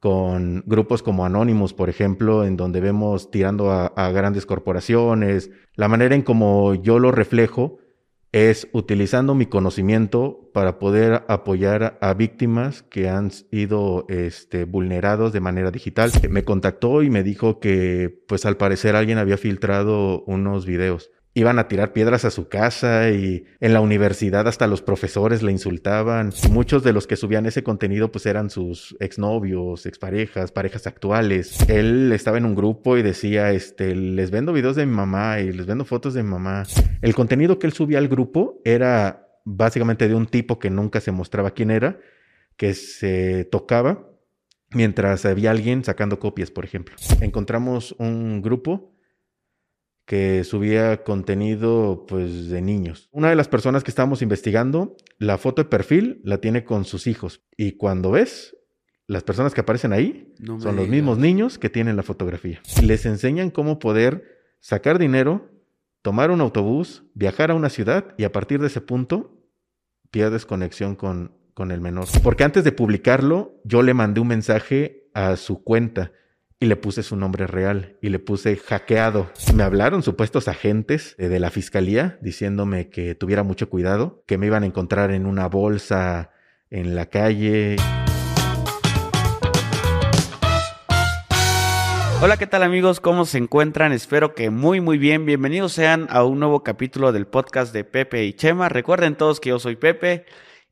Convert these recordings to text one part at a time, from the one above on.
con grupos como Anonymous, por ejemplo, en donde vemos tirando a, grandes corporaciones. La manera en como yo lo reflejo es utilizando mi conocimiento para poder apoyar a víctimas que han sido este, vulnerados de manera digital. Me contactó y me dijo que, pues al parecer alguien había filtrado unos videos iban a tirar piedras a su casa y en la universidad hasta los profesores le insultaban. muchos de los que subían ese contenido pues eran sus exnovios, exparejas, parejas actuales. Él estaba en un grupo y decía, este, les vendo videos de mi mamá y les vendo fotos de mi mamá. El contenido que él subía al grupo era básicamente de un tipo que nunca se mostraba quién era, que se tocaba mientras había alguien sacando copias, por ejemplo. Encontramos un grupo que subía contenido pues de niños. Una de las personas que estábamos investigando, la foto de perfil la tiene con sus hijos y cuando ves las personas que aparecen ahí son los mismos niños que tienen la fotografía. Les enseñan cómo poder sacar dinero, tomar un autobús, viajar a una ciudad y a partir de ese punto pierdes conexión con, con el menor. Porque antes de publicarlo, yo le mandé un mensaje a su cuenta y le puse su nombre real y le puse hackeado. Me hablaron supuestos agentes de la fiscalía diciéndome que tuviera mucho cuidado, que me iban a encontrar en una bolsa en la calle. Hola, ¿qué tal amigos? ¿Cómo se encuentran? Espero que muy muy bien. Bienvenidos sean a un nuevo capítulo del podcast de Pepe y Chema. Recuerden todos que yo soy Pepe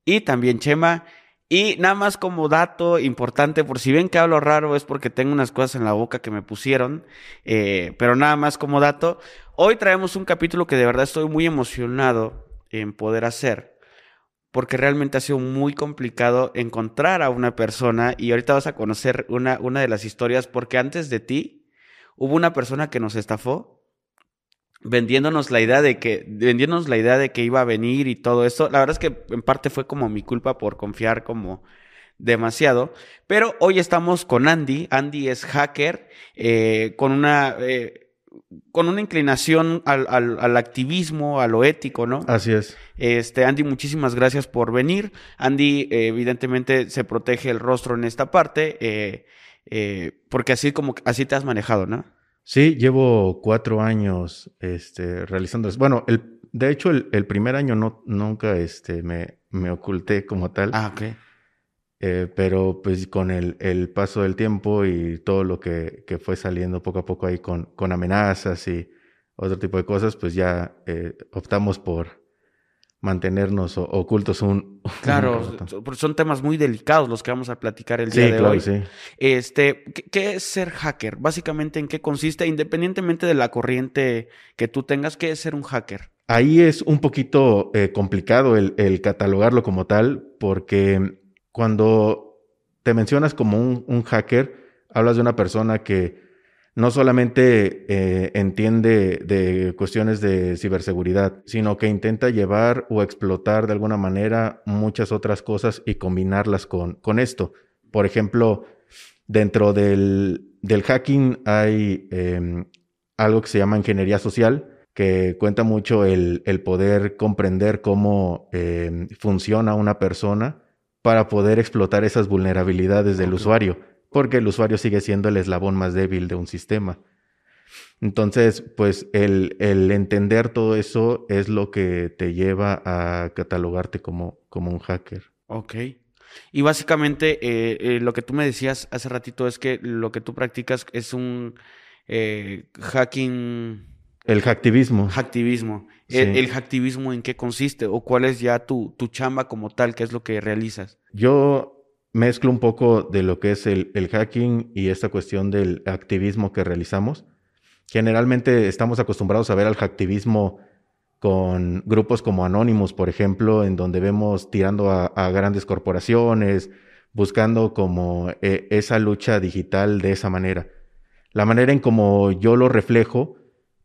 y también Chema. Y nada más como dato importante, por si ven que hablo raro es porque tengo unas cosas en la boca que me pusieron, eh, pero nada más como dato, hoy traemos un capítulo que de verdad estoy muy emocionado en poder hacer, porque realmente ha sido muy complicado encontrar a una persona y ahorita vas a conocer una, una de las historias, porque antes de ti hubo una persona que nos estafó vendiéndonos la idea de que vendiéndonos la idea de que iba a venir y todo eso. La verdad es que en parte fue como mi culpa por confiar como demasiado. Pero hoy estamos con Andy. Andy es hacker eh, con una eh, con una inclinación al, al, activismo, a lo ético, ¿no? Así es. Este, Andy, muchísimas gracias por venir. Andy, evidentemente, se protege el rostro en esta parte, eh, porque así como así te has manejado, ¿no? Sí, llevo cuatro años este, realizando. Bueno, el, de hecho, el, primer año no, nunca este, me, me oculté como tal. Ah, ok. Eh, pero pues con el, el, paso del tiempo y todo lo que, que, fue saliendo poco a poco ahí con, con amenazas y otro tipo de cosas, pues ya eh, optamos por, mantenernos ocultos un... Claro, son temas muy delicados los que vamos a platicar el día de hoy. Sí. Este, ¿qué, es ser hacker? Básicamente, ¿en qué consiste? Independientemente de la corriente que tú tengas, ¿qué es ser un hacker? Ahí es un poquito eh, complicado el, el, catalogarlo como tal, porque cuando te mencionas como un, un hacker, hablas de una persona que no solamente eh, entiende de cuestiones de ciberseguridad, sino que intenta llevar o explotar de alguna manera muchas otras cosas y combinarlas con, con esto. Por ejemplo, dentro del, del hacking hay em, algo que se llama ingeniería social, que cuenta mucho el, el poder comprender cómo em, funciona una persona para poder explotar esas vulnerabilidades del usuario porque el usuario sigue siendo el eslabón más débil de un sistema. Entonces, pues el, el, entender todo eso es lo que te lleva a catalogarte como, como un hacker. Ok. Y básicamente eh, eh, lo que tú me decías hace ratito es que lo que tú practicas es un eh, hacking... El hacktivismo. Hacktivismo. ¿El, hacktivismo en qué consiste? ¿O cuál es ya tu, tu chamba como tal? ¿Qué es lo que realizas? Yo mezclo un poco de lo que es el, hacking y esta cuestión del activismo que realizamos. Generalmente estamos acostumbrados a ver al hacktivismo con grupos como Anonymous, por ejemplo, en donde vemos tirando a, grandes corporaciones, buscando como eh, esa lucha digital de esa manera. La manera en como yo lo reflejo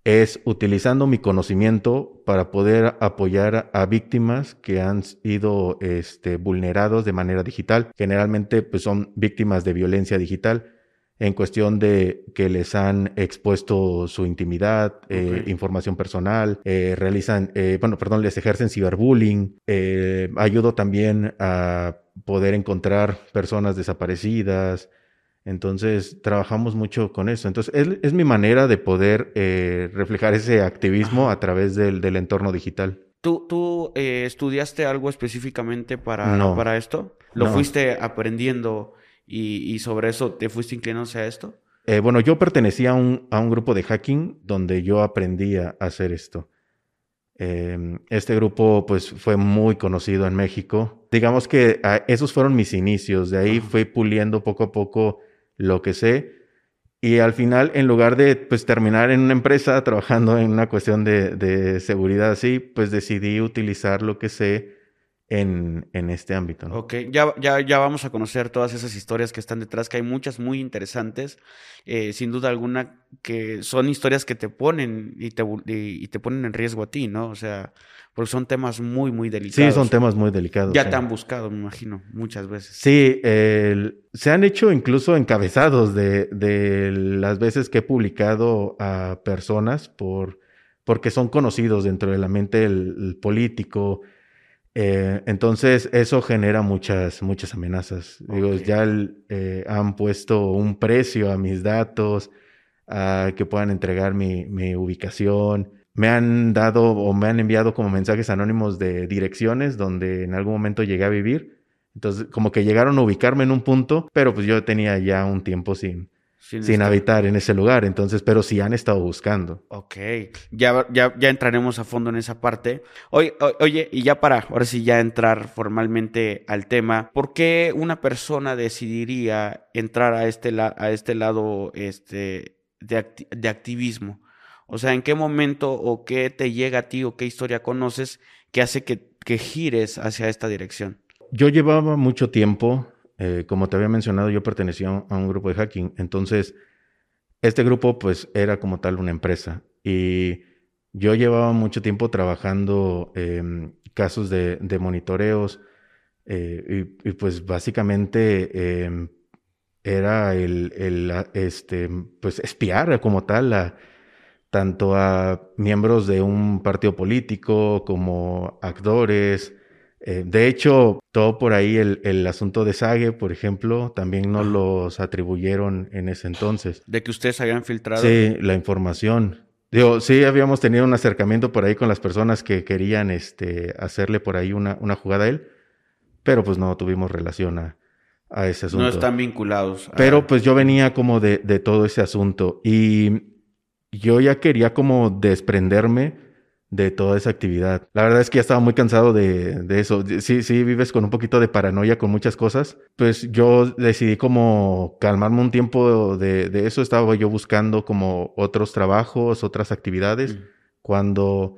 es utilizando mi conocimiento para poder apoyar a víctimas que han sido este, vulnerados de manera digital. Generalmente pues, son víctimas de violencia digital en cuestión de que les han expuesto su intimidad, eh, información personal, eh, realizan, eh, bueno, perdón, les ejercen ciberbullying. ayudo también a poder encontrar personas desaparecidas, entonces, trabajamos mucho con eso. Entonces, es, mi manera de poder eh, reflejar ese activismo a través del, entorno digital. ¿Tú, tú eh, estudiaste algo específicamente para, para esto? ¿Lo fuiste aprendiendo y, sobre eso te fuiste inclinándose a esto? Eh, bueno, yo pertenecía a un, a un, grupo de hacking donde yo aprendía a hacer esto. Em, este grupo pues fue muy conocido en México. Digamos que ah, esos fueron mis inicios. De ahí fui puliendo poco a poco lo que sé. Y al final, en lugar de pues, terminar en una empresa trabajando en una cuestión de, seguridad así, pues decidí utilizar lo que sé en, este ámbito. Ok, ya, ya, ya vamos a conocer todas esas historias que están detrás, que hay muchas muy interesantes, eh, sin duda alguna, que son historias que te ponen y te, y te ponen en riesgo a ti, ¿no? O sea, porque son temas muy, muy delicados. Sí, son temas muy delicados. Ya te han buscado, me imagino, muchas veces. Sí, se han hecho incluso encabezados de, de, las veces que he publicado a personas por, porque son conocidos dentro de la mente del político. Eh, entonces, eso genera muchas, muchas amenazas. Digo, ya eh, han puesto un precio a mis datos, a que puedan entregar mi, mi ubicación me han dado o me han enviado como mensajes anónimos de direcciones donde en algún momento llegué a vivir. Entonces, como que llegaron a ubicarme en un punto, pero pues yo tenía ya un tiempo sin, sin, habitar en ese lugar. Entonces, pero sí han estado buscando. Ok, ya, ya, ya entraremos a fondo en esa parte. Oye, oye, y ya para, ahora sí ya entrar formalmente al tema, ¿por qué una persona decidiría entrar a este, a este lado este, de, de activismo? O sea, ¿en qué momento o qué te llega a ti o qué historia conoces que hace que, gires hacia esta dirección? Yo llevaba mucho tiempo, eh, como te había mencionado, yo pertenecía a un grupo de hacking. Entonces, este grupo pues era como tal una empresa. Y yo llevaba mucho tiempo trabajando en casos de, monitoreos. Eh, y, pues básicamente em, era el, el, este, pues espiar como tal a tanto a miembros de un partido político como actores. Eh, de hecho, todo por ahí, el, asunto de Sage, por ejemplo, también nos los atribuyeron en ese entonces. De que ustedes habían filtrado. Sí, la información. Digo, sí habíamos tenido un acercamiento por ahí con las personas que querían este, hacerle por ahí una, una jugada a él, pero pues no tuvimos relación a, a ese asunto. No están vinculados. Pero pues yo venía como de, de todo ese asunto y yo ya quería como desprenderme de toda esa actividad. La verdad es que ya estaba muy cansado de, eso. Sí, sí, vives con un poquito de paranoia con muchas cosas. Pues yo decidí como calmarme un tiempo de, eso. Estaba yo buscando como otros trabajos, otras actividades. Mm. Cuando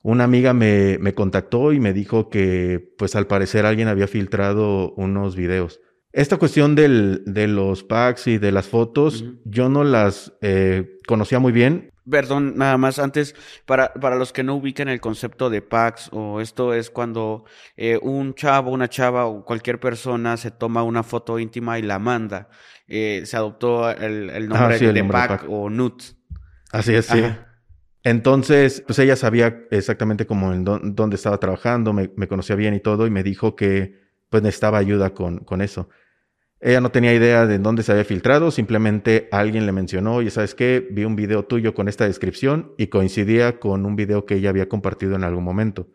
una amiga me, me contactó y me dijo que pues al parecer alguien había filtrado unos videos. Esta cuestión del, de los packs y de las fotos, yo no las eh, conocía muy bien. Perdón, nada más antes, para, para los que no ubican el concepto de packs, o esto es cuando eh, un chavo, una chava o cualquier persona se toma una foto íntima y la manda. Eh, se adoptó el, nombre de, pack, o nut. Así es, sí. Entonces, pues ella sabía exactamente cómo en dónde estaba trabajando, me, me conocía bien y todo, y me dijo que pues necesitaba ayuda con, con eso. Ella no tenía idea de dónde se había filtrado, simplemente alguien le mencionó, oye, ¿sabes qué? Vi un video tuyo con esta descripción y coincidía con un video que ella había compartido en algún momento.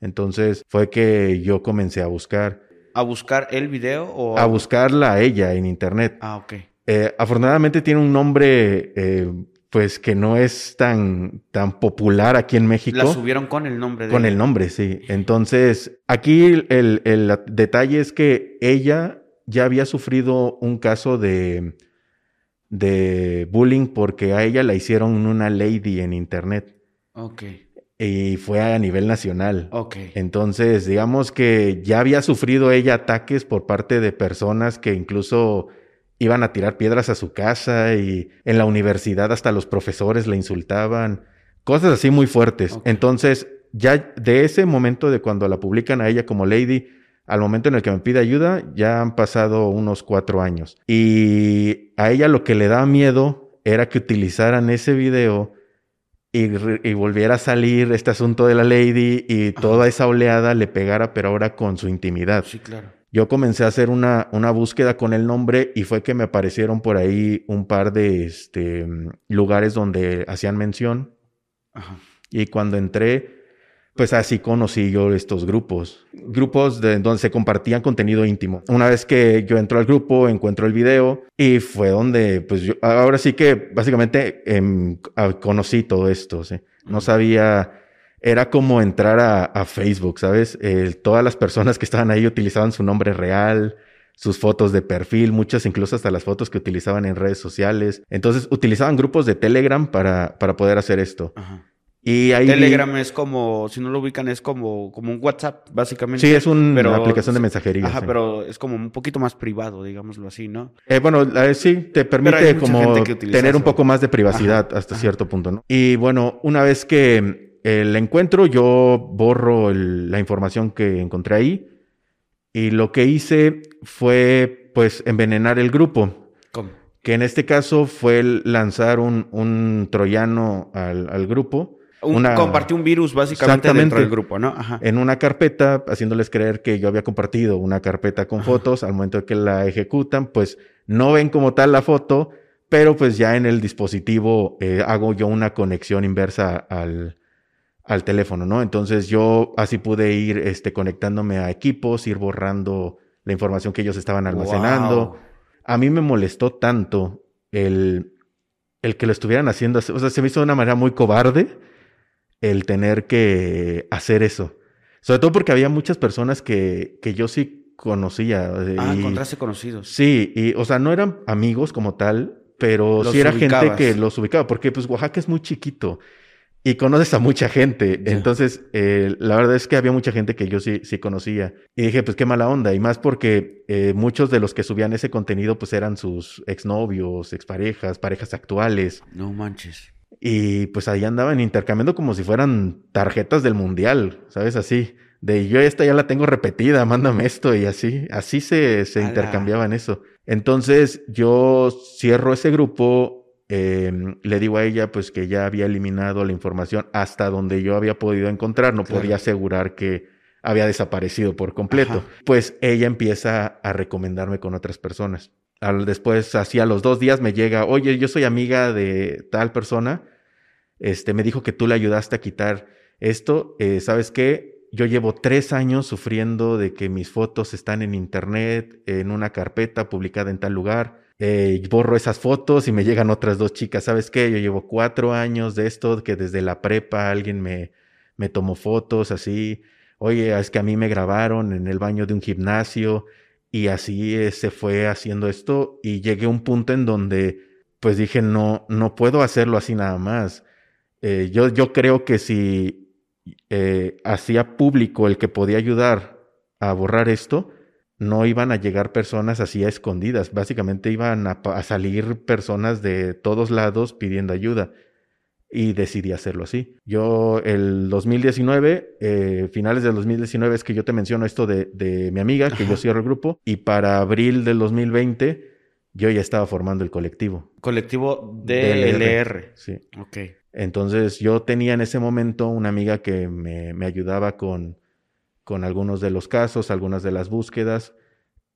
Entonces fue que yo comencé a buscar. ¿A buscar el video o...? A buscarla a ella en internet. Ah, ok. Eh, afortunadamente tiene un nombre eh, pues que no es tan, tan popular aquí en México. La subieron con el nombre de Con el nombre, sí. Entonces, aquí el, el, detalle es que ella ya había sufrido un caso de, de bullying porque a ella la hicieron una lady en internet. Ok. Y fue a nivel nacional. Ok. Entonces, digamos que ya había sufrido ella ataques por parte de personas que incluso iban a tirar piedras a su casa y en la universidad hasta los profesores le insultaban, cosas así muy fuertes. Entonces, ya de ese momento de cuando la publican a ella como Lady, al momento en el que me pide ayuda, ya han pasado unos cuatro años. Y a ella lo que le da miedo era que utilizaran ese video y, volviera a salir este asunto de la lady y toda esa oleada le pegara, pero ahora con su intimidad. Sí, claro. Yo comencé a hacer una, una búsqueda con el nombre y fue que me aparecieron por ahí un par de este, lugares donde hacían mención. Ajá. Y cuando entré, pues así conocí yo estos grupos, grupos de donde se compartían contenido íntimo. Una vez que yo entro al grupo, encuentro el video y fue donde, pues yo, ahora sí que básicamente em, conocí todo esto, ¿sí? No sabía, era como entrar a, Facebook, ¿sabes? todas las personas que estaban ahí utilizaban su nombre real, sus fotos de perfil, muchas incluso hasta las fotos que utilizaban en redes sociales. Entonces utilizaban grupos de Telegram para, para poder hacer esto. Ajá. Y ahí Telegram es como, si no lo ubican, es como, como un WhatsApp, básicamente. Sí, es una aplicación de mensajería. Ajá, pero es como un poquito más privado, digámoslo así, ¿no? Eh, bueno, sí, te permite como tener un poco más de privacidad hasta cierto punto, ¿no? Y bueno, una vez que el encuentro, yo borro la información que encontré ahí. Y lo que hice fue, pues, envenenar el grupo. ¿Cómo? Que en este caso fue lanzar un, un troyano al, al grupo compartí un virus básicamente dentro del grupo, ¿no? En una carpeta, haciéndoles creer que yo había compartido una carpeta con fotos, al momento de que la ejecutan, pues no ven como tal la foto, pero pues ya en el dispositivo eh, hago yo una conexión inversa al, al teléfono, ¿no? Entonces yo así pude ir este, conectándome a equipos, ir borrando la información que ellos estaban almacenando. A mí me molestó tanto el, el que lo estuvieran haciendo, o sea, se me hizo de una manera muy cobarde el tener que hacer eso. Sobre todo porque había muchas personas que, que yo sí conocía. Ah, encontraste conocidos. Sí, y, o sea, no eran amigos como tal, pero sí era gente que los ubicaba, porque pues Oaxaca es muy chiquito y conoces a mucha gente. Entonces, eh, la verdad es que había mucha gente que yo sí, sí conocía. Y dije, pues qué mala onda. Y más porque eh, muchos de los que subían ese contenido, pues eran sus exnovios, exparejas, parejas actuales. No manches. Y pues ahí andaban intercambiando como si fueran tarjetas del mundial, ¿sabes? Así. De yo esta ya la tengo repetida, mándame esto y así. Así se, se intercambiaban eso. Entonces yo cierro ese grupo, em, le digo a ella pues que ya había eliminado la información hasta donde yo había podido encontrar, no podía asegurar que había desaparecido por completo. Pues ella empieza a recomendarme con otras personas. Al, después, así a los dos días me llega, oye, yo soy amiga de tal persona, este, me dijo que tú le ayudaste a quitar esto, eh, ¿sabes qué? Yo llevo tres años sufriendo de que mis fotos están en internet, en una carpeta publicada en tal lugar. Eh, borro esas fotos y me llegan otras dos chicas. ¿Sabes qué? Yo llevo cuatro años de esto, que desde la prepa alguien me, me tomó fotos así. Oye, es que a mí me grabaron en el baño de un gimnasio y así eh, se fue haciendo esto y llegué a un punto en donde pues dije, no, no puedo hacerlo así nada más. Eh, yo, yo creo que si eh, hacía público el que podía ayudar a borrar esto, no iban a llegar personas así a escondidas. Básicamente iban a salir personas de todos lados pidiendo ayuda y decidí hacerlo así. Yo el 2019, eh, finales del 2019 es que yo te menciono esto de, mi amiga, que yo cierro el grupo, y para abril del 2020 yo ya estaba formando el colectivo. Colectivo DLR. Sí. Ok. Entonces yo tenía en ese momento una amiga que me, me ayudaba con, con algunos de los casos, algunas de las búsquedas.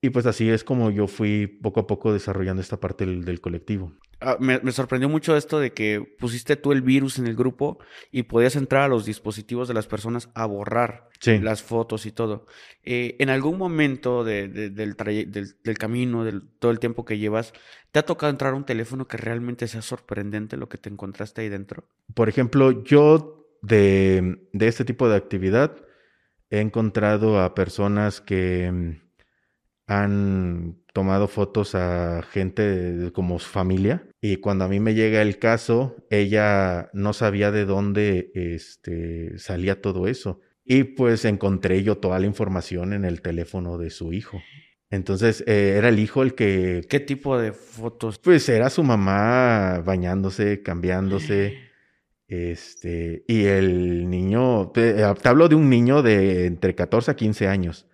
Y pues así es como yo fui poco a poco desarrollando esta parte del, colectivo. Ah, me, sorprendió mucho esto de que pusiste tú el virus en el grupo y podías entrar a los dispositivos de las personas a borrar las fotos y todo. Eh, en algún momento del, del, camino, del todo el tiempo que llevas, ¿te ha tocado entrar a un teléfono que realmente sea sorprendente lo que te encontraste ahí dentro? Por ejemplo, yo de, de este tipo de actividad he encontrado a personas que han tomado fotos a gente como su familia y cuando a mí me llega el caso, ella no sabía de dónde este, salía todo eso. Y pues encontré yo toda la información en el teléfono de su hijo. Entonces eh, era el hijo el que, ¿Qué tipo de fotos? pues era su mamá bañándose, cambiándose. Este, y el niño, te, te hablo de un niño de entre 14 a 15 años,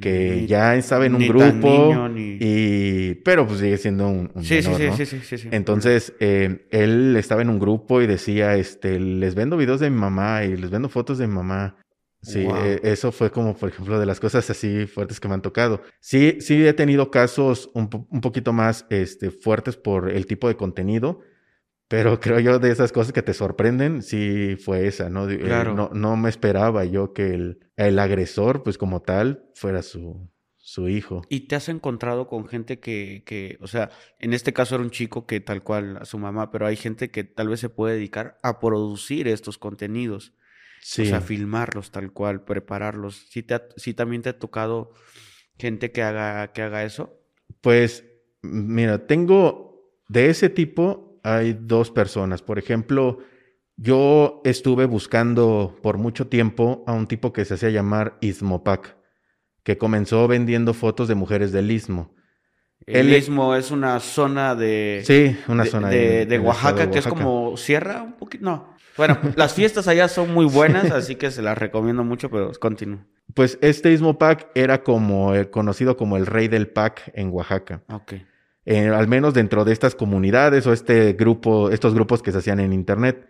que Ni- ya estaba en un grupo, niño, ni- y, pero pues sigue siendo un, un Sí, sí, sí, ¿no? sí, sí, sí, sí. Entonces, eh, él estaba en un grupo y decía, este, les vendo videos de mi mamá y les vendo fotos de mi mamá. Sí, Wow. eh, eso fue como, por ejemplo, de las cosas así fuertes que me han tocado. Sí, sí he tenido casos un, po- un poquito más, este, fuertes por el tipo de contenido, pero creo yo de esas cosas que te sorprenden, sí fue esa, ¿no? Eh, Claro. no, no me esperaba yo que el, el agresor, pues como tal, fuera su, su hijo. ¿Y te has encontrado con gente que, que, o sea, en este caso era un chico que tal cual a su mamá, pero hay gente que tal vez se puede dedicar a producir estos contenidos, Sí. o sea, filmarlos tal cual, prepararlos. ¿Sí, te ha- sí también te ha tocado gente que haga, que haga eso? Pues, mira, tengo de ese tipo, hay dos personas. Por ejemplo, yo estuve buscando por mucho tiempo a un tipo que se hacía llamar Ismopac, que comenzó vendiendo fotos de mujeres del Istmo. El Istmo es una zona de, Sí, una de, zona de, Oaxaca que es como sierra, un poquito, no. Bueno, las fiestas allá son muy buenas, así que se las recomiendo mucho, pero continúo. Pues este Ismopac era como el, conocido como el rey del pack en Oaxaca. Ok. Eh, al menos dentro de estas comunidades o este grupo, estos grupos que se hacían en internet.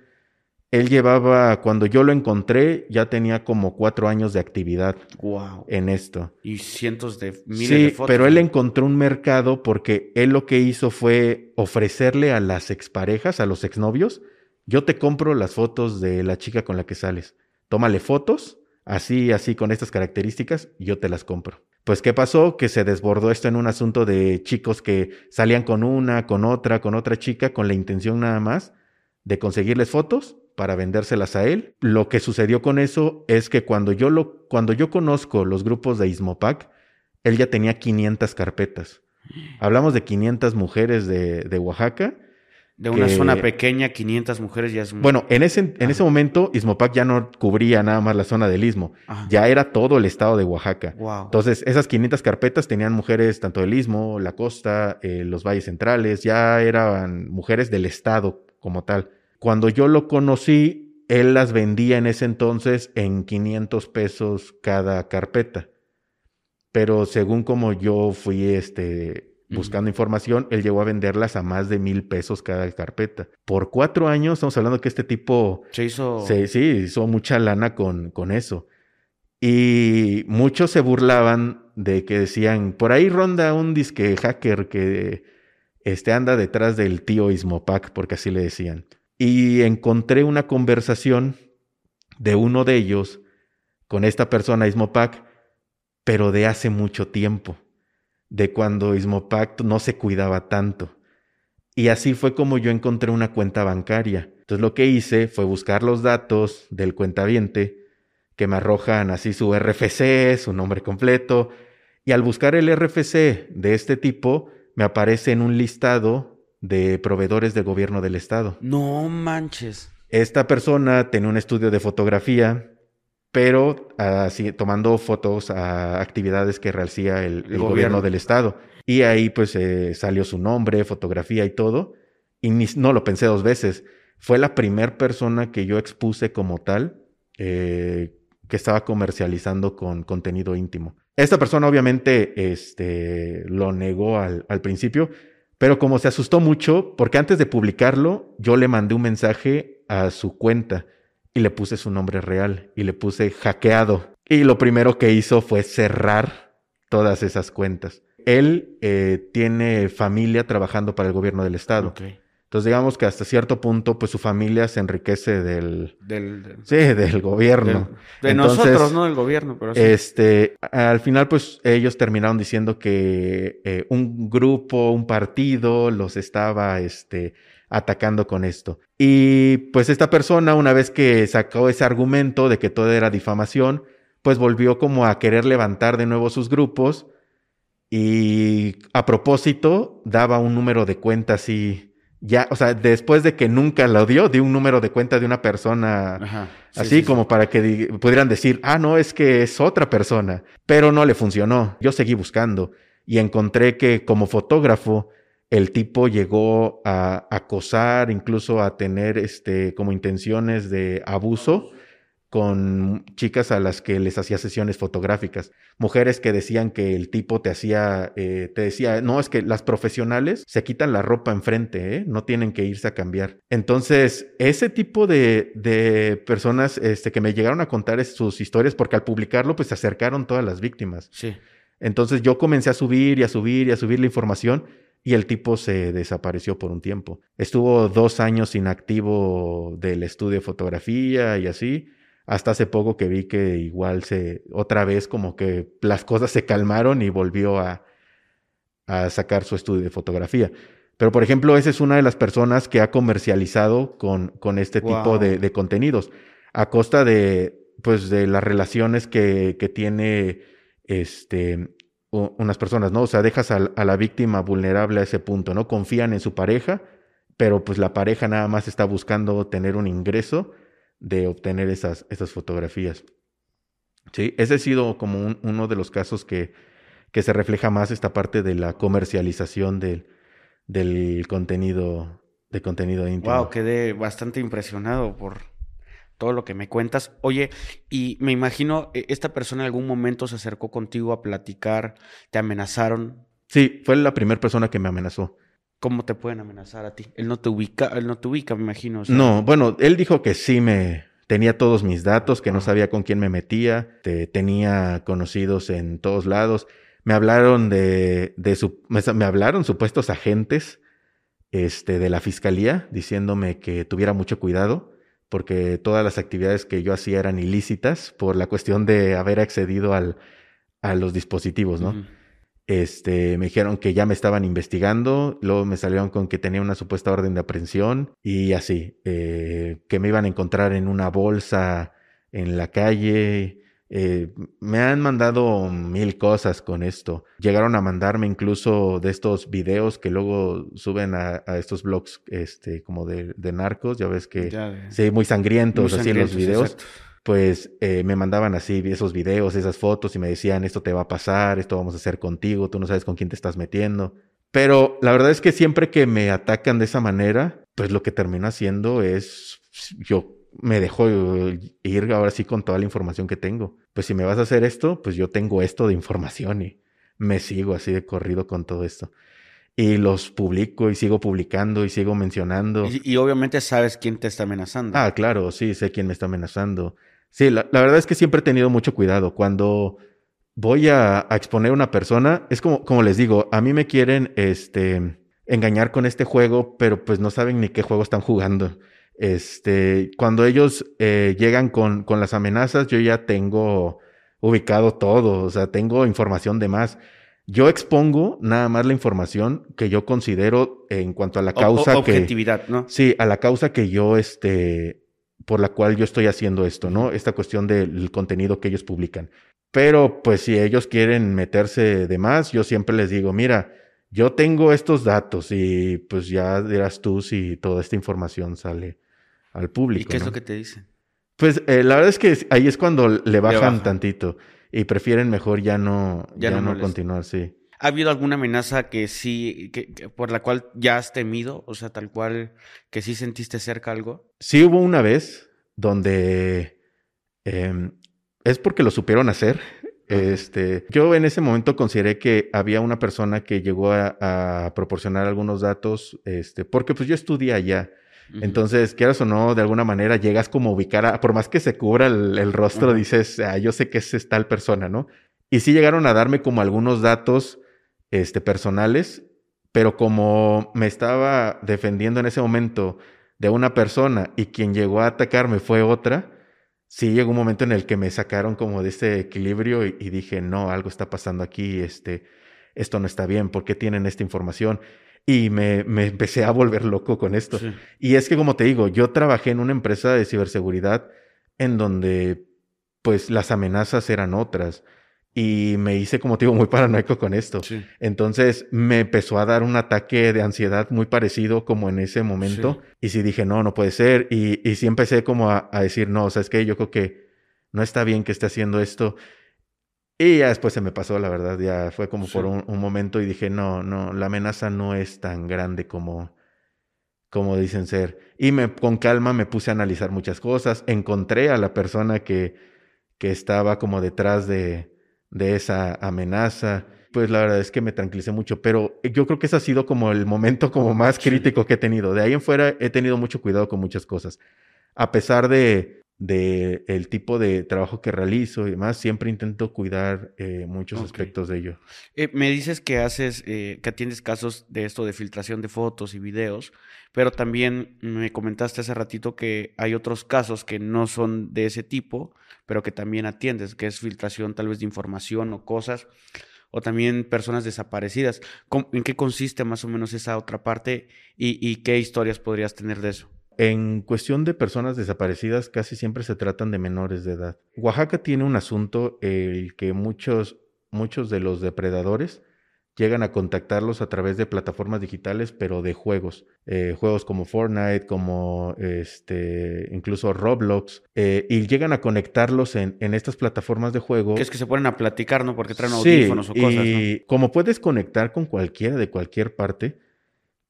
Él llevaba, cuando yo lo encontré, ya tenía como cuatro años de actividad Wow. en esto. Y cientos de miles Sí, de fotos. pero él encontró un mercado porque él lo que hizo fue ofrecerle a las exparejas, a los exnovios, yo te compro las fotos de la chica con la que sales. Tómale fotos, así, así, con estas características, y yo te las compro. Pues, ¿qué pasó? Que se desbordó esto en un asunto de chicos que salían con una, con otra, con otra chica, con la intención nada más de conseguirles fotos para vendérselas a él. Lo que sucedió con eso es que cuando yo lo, cuando yo conozco los grupos de Ismopac, él ya tenía 500 carpetas. Hablamos de 500 mujeres de, de Oaxaca. De una que- zona pequeña, 500 mujeres ya es un- Bueno, en ese, en Ajá. ese momento Ismopac ya no cubría nada más la zona del Istmo, Ajá. ya era todo el estado de Oaxaca. Wow. Entonces, esas 500 carpetas tenían mujeres tanto del Istmo, la costa, eh, los valles centrales, ya eran mujeres del estado como tal. Cuando yo lo conocí, él las vendía en ese entonces en 500 pesos cada carpeta. Pero según como yo fui este, buscando información, él llegó a venderlas a más de mil pesos cada carpeta. Por cuatro años, estamos hablando que este tipo Se hizo. Sí, sí, hizo mucha lana con, con eso. Y muchos se burlaban de que decían, por ahí ronda un disque hacker que este, anda detrás del tío Ismopac, porque así le decían. Y encontré una conversación de uno de ellos con esta persona, Ismopac, pero de hace mucho tiempo, de cuando Ismopac no se cuidaba tanto. Y así fue como yo encontré una cuenta bancaria. Entonces lo que hice fue buscar los datos del cuentaviente que me arrojan así su RFC, su nombre completo. Y al buscar el RFC de este tipo, me aparece en un listado de proveedores del gobierno del estado. No manches. Esta persona tenía un estudio de fotografía, pero así tomando fotos a actividades que realizaba el, el gobierno. gobierno. del estado. Y ahí pues eh, salió su nombre, fotografía y todo. Y ni- no lo pensé dos veces. Fue la primera persona que yo expuse como tal eh, que estaba comercializando con contenido íntimo. Esta persona obviamente este, lo negó al, al principio, pero como se asustó mucho, porque antes de publicarlo, yo le mandé un mensaje a su cuenta y le puse su nombre real y le puse hackeado. Y lo primero que hizo fue cerrar todas esas cuentas. Él eh, tiene familia trabajando para el gobierno del estado. Entonces digamos que hasta cierto punto, pues su familia se enriquece del, Del, del- sí, del gobierno. del- de Entonces, nosotros, no del gobierno, pero sí. Este, al final, pues ellos terminaron diciendo que eh, un grupo, un partido los estaba, este, atacando con esto. Y pues esta persona, una vez que sacó ese argumento de que todo era difamación, pues volvió como a querer levantar de nuevo sus grupos y a propósito daba un número de cuenta así, ya, o sea, después de que nunca lo dio, dio un número de cuenta de una persona Ajá. Sí, Así sí, sí. como para que di- pudieran decir, ah, no, es que es otra persona, pero no le funcionó. Yo seguí buscando y encontré que como fotógrafo el tipo llegó a acosar, incluso a tener este, como intenciones de abuso con chicas a las que les hacía sesiones fotográficas, mujeres que decían que el tipo te hacía, eh, te decía, no, es que las profesionales se quitan la ropa enfrente, ¿eh? no tienen que irse a cambiar. Entonces, ese tipo de, de personas este, que me llegaron a contar sus historias, porque al publicarlo, pues se acercaron todas las víctimas. Sí. Entonces yo comencé a subir y a subir y a subir la información y el tipo se desapareció por un tiempo. Estuvo dos años inactivo del estudio de fotografía y así, hasta hace poco que vi que igual se, otra vez como que las cosas se calmaron y volvió a, a sacar su estudio de fotografía. Pero, por ejemplo, esa es una de las personas que ha comercializado con, con este tipo de, de, contenidos, a costa de, pues, de las relaciones que, que tiene este, unas personas, ¿no? O sea, dejas a, a, la víctima vulnerable a ese punto, ¿no? Confían en su pareja, pero pues la pareja nada más está buscando tener un ingreso de obtener esas, esas fotografías. Sí, ese ha sido como un, uno de los casos que, que se refleja más esta parte de la comercialización del, del contenido, de contenido íntimo. Wow, quedé bastante impresionado por, todo lo que me cuentas. Oye, y me imagino, e, esta persona en algún momento se acercó contigo a platicar, te amenazaron. Sí, fue la primera persona que me amenazó. ¿Cómo te pueden amenazar a ti? Él no te ubica, él no te ubica, me imagino. O sea, no, bueno, él dijo que sí me tenía todos mis datos, que no sabía con quién me metía, te, tenía conocidos en todos lados. Me hablaron de, de su, me, me hablaron supuestos agentes este, de la fiscalía diciéndome que tuviera mucho cuidado porque todas las actividades que yo hacía eran ilícitas por la cuestión de haber accedido al, a los dispositivos, ¿no? Uh -huh. Este, me dijeron que ya me estaban investigando, luego me salieron con que tenía una supuesta orden de aprehensión y así, eh, que me iban a encontrar en una bolsa en la calle. Eh, me han mandado mil cosas con esto. Llegaron a mandarme incluso de estos videos que luego suben a, a estos blogs este, como de, de, narcos, ya ves que Ya, sí, muy sangrientos, Muy así los sangrientos, videos. exacto. Pues eh, me mandaban así esos videos, esas fotos y me decían, esto te va a pasar, esto vamos a hacer contigo, tú no sabes con quién te estás metiendo. Pero la verdad es que siempre que me atacan de esa manera, pues lo que termino haciendo es, yo me dejo ir ahora sí con toda la información que tengo. Pues si me vas a hacer esto, pues yo tengo esto de información y me sigo así de corrido con todo esto. Y los publico y sigo publicando y sigo mencionando. Y, y obviamente sabes quién te está amenazando. Ah, claro, sí, sé quién me está amenazando. Sí, la, la verdad es que siempre he tenido mucho cuidado. Cuando voy a, a exponer a una persona, es como, como les digo, a mí me quieren este, engañar con este juego, pero pues no saben ni qué juego están jugando. Este, cuando ellos eh, llegan con, con las amenazas, yo ya tengo ubicado todo, o sea, tengo información de más. Yo expongo nada más la información que yo considero en cuanto a la causa o, o, objetividad, que, ¿no? Sí, a la causa que yo, este, por la cual yo estoy haciendo esto, ¿no? Esta cuestión del contenido que ellos publican. Pero, pues, si ellos quieren meterse de más, yo siempre les digo, mira, yo tengo estos datos y pues ya dirás tú si toda esta información sale al público. ¿Y qué es lo que te dicen? Pues eh, la verdad es que ahí es cuando le bajan, bajan. tantito y prefieren mejor ya no, ya, ya no, no continuar, sí. ¿Ha habido alguna amenaza que sí, que, que, por la cual ya has temido? O sea, tal cual, que sí sentiste cerca algo. Sí hubo una vez donde eh, es porque lo supieron hacer. Este, yo en ese momento consideré que había una persona que llegó a, a proporcionar algunos datos, este, porque pues yo estudié allá. Uh -huh. Entonces, quieras o no, de alguna manera llegas como a ubicar, a, por más que se cubra el, el rostro, uh -huh. dices, ah, yo sé que es tal persona, ¿no? Y sí llegaron a darme como algunos datos este, personales, pero como me estaba defendiendo en ese momento de una persona y quien llegó a atacarme fue otra, sí llegó un momento en el que me sacaron como de ese equilibrio y, y dije, no, algo está pasando aquí, este, esto no está bien, ¿por qué tienen esta información? Y me, me empecé a volver loco con esto. Sí. Y es que, como te digo, yo trabajé en una empresa de ciberseguridad en donde, pues, las amenazas eran otras y me hice, como te digo, muy paranoico con esto. Sí. Entonces me empezó a dar un ataque de ansiedad muy parecido como en ese momento. Sí. Y sí dije, no, no puede ser. Y, y sí empecé como a, a decir, no, o sea, es que yo creo que no está bien que esté haciendo esto. Y ya después se me pasó, la verdad, ya fue como por un, un, momento y dije, no, no, la amenaza no es tan grande como, como dicen ser. Y me, con calma me puse a analizar muchas cosas, encontré a la persona que, que estaba como detrás de, de esa amenaza. Pues la verdad es que me tranquilicé mucho, pero yo creo que ese ha sido como el momento como más crítico que he tenido. De ahí en fuera he tenido mucho cuidado con muchas cosas. A pesar de, de el tipo de trabajo que realizo y demás, siempre intento cuidar eh, muchos aspectos de ello. Eh, me dices que haces, eh, que atiendes casos de esto de filtración de fotos y videos, pero también me comentaste hace ratito que hay otros casos que no son de ese tipo, pero que también atiendes, que es filtración tal vez de información o cosas, o también personas desaparecidas. ¿Cómo- ¿En qué consiste más o menos esa otra parte y, y qué historias podrías tener de eso? En cuestión de personas desaparecidas, casi siempre se tratan de menores de edad. Oaxaca tiene un asunto el que muchos, muchos de los depredadores llegan a contactarlos a través de plataformas digitales, pero de juegos. Eh, juegos como Fortnite, como este, incluso Roblox, eh, y llegan a conectarlos en, en estas plataformas de juego. Que es que se ponen a platicar, ¿no? Porque traen Sí, audífonos o cosas, ¿no? y como puedes conectar con cualquiera de cualquier parte,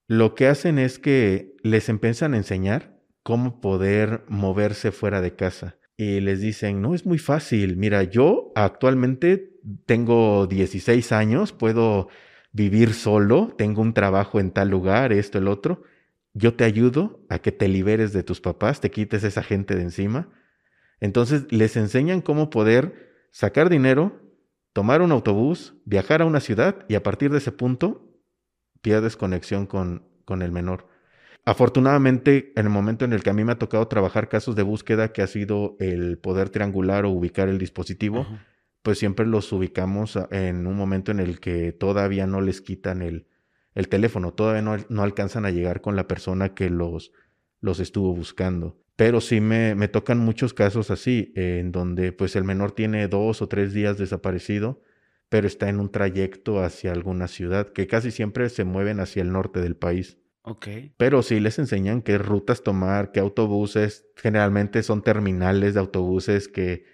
lo que hacen es que les empiezan a enseñar cómo poder moverse fuera de casa. Y les dicen, no es muy fácil. Mira, yo actualmente tengo 16 años, puedo vivir solo, tengo un trabajo en tal lugar, esto, el otro. Yo te ayudo a que te liberes de tus papás, te quites esa gente de encima. Entonces les enseñan cómo poder sacar dinero, tomar un autobús, viajar a una ciudad y a partir de ese punto pierdes conexión con, con el menor. Afortunadamente, en el momento en el que a mí me ha tocado trabajar casos de búsqueda, que ha sido el poder triangular o ubicar el dispositivo, Ajá. pues siempre los ubicamos en un momento en el que todavía no les quitan el, el teléfono, todavía no, no alcanzan a llegar con la persona que los, los estuvo buscando. Pero sí me, me tocan muchos casos así, eh, en donde pues el menor tiene dos o tres días desaparecido, pero está en un trayecto hacia alguna ciudad, que casi siempre se mueven hacia el norte del país. Ok. Pero sí les enseñan qué rutas tomar, qué autobuses. Generalmente son terminales de autobuses que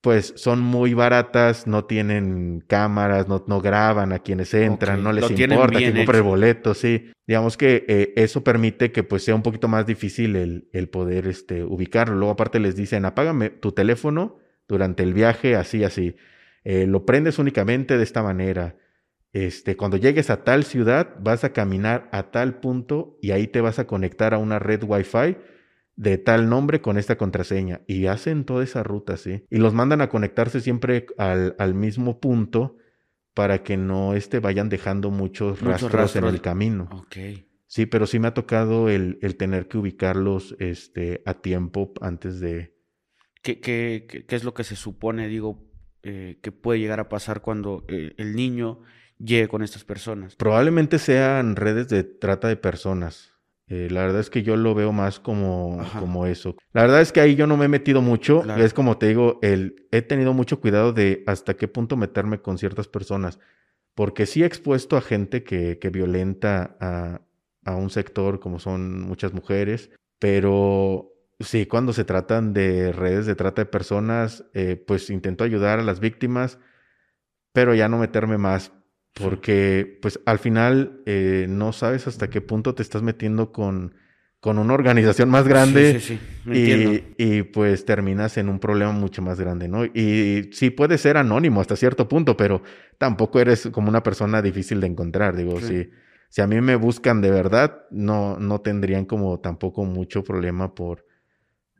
pues son muy baratas, no tienen cámaras, no, no graban a quienes entran, no les lo importa quién compra el boleto, sí. Digamos que eh, eso permite que pues sea un poquito más difícil el, el poder este, ubicarlo. Luego aparte les dicen, apágame tu teléfono durante el viaje, así, así. Eh, lo prendes únicamente de esta manera. Este, cuando llegues a tal ciudad, vas a caminar a tal punto y ahí te vas a conectar a una red Wi-Fi de tal nombre con esta contraseña. Y hacen toda esa ruta, sí. Y los mandan a conectarse siempre al, al mismo punto para que no este, vayan dejando muchos, Muchos rastros, en el camino. Ok. Sí, pero sí me ha tocado el, el tener que ubicarlos este, a tiempo antes de... ¿Qué, qué, qué- qué es lo que se supone, digo, eh, que puede llegar a pasar cuando eh, el niño llegue con estas personas? Probablemente sean redes de trata de personas. Eh, la verdad es que yo lo veo más como, Ajá. como eso. La verdad es que ahí yo no me he metido mucho. Claro. Es como te digo, el, he tenido mucho cuidado de hasta qué punto meterme con ciertas personas. Porque sí he expuesto a gente que, que violenta a, a un sector como son muchas mujeres. Pero sí, cuando se tratan de redes de trata de personas, eh, pues intento ayudar a las víctimas, pero ya no meterme más porque pues al final eh, no sabes hasta qué punto te estás metiendo con, con una organización más grande Sí, sí, sí. Y, y, pues terminas en un problema mucho más grande, ¿no? Y sí puede ser anónimo hasta cierto punto, pero tampoco eres como una persona difícil de encontrar, digo, Sí. si, si a mí me buscan de verdad, no, no tendrían como tampoco mucho problema por,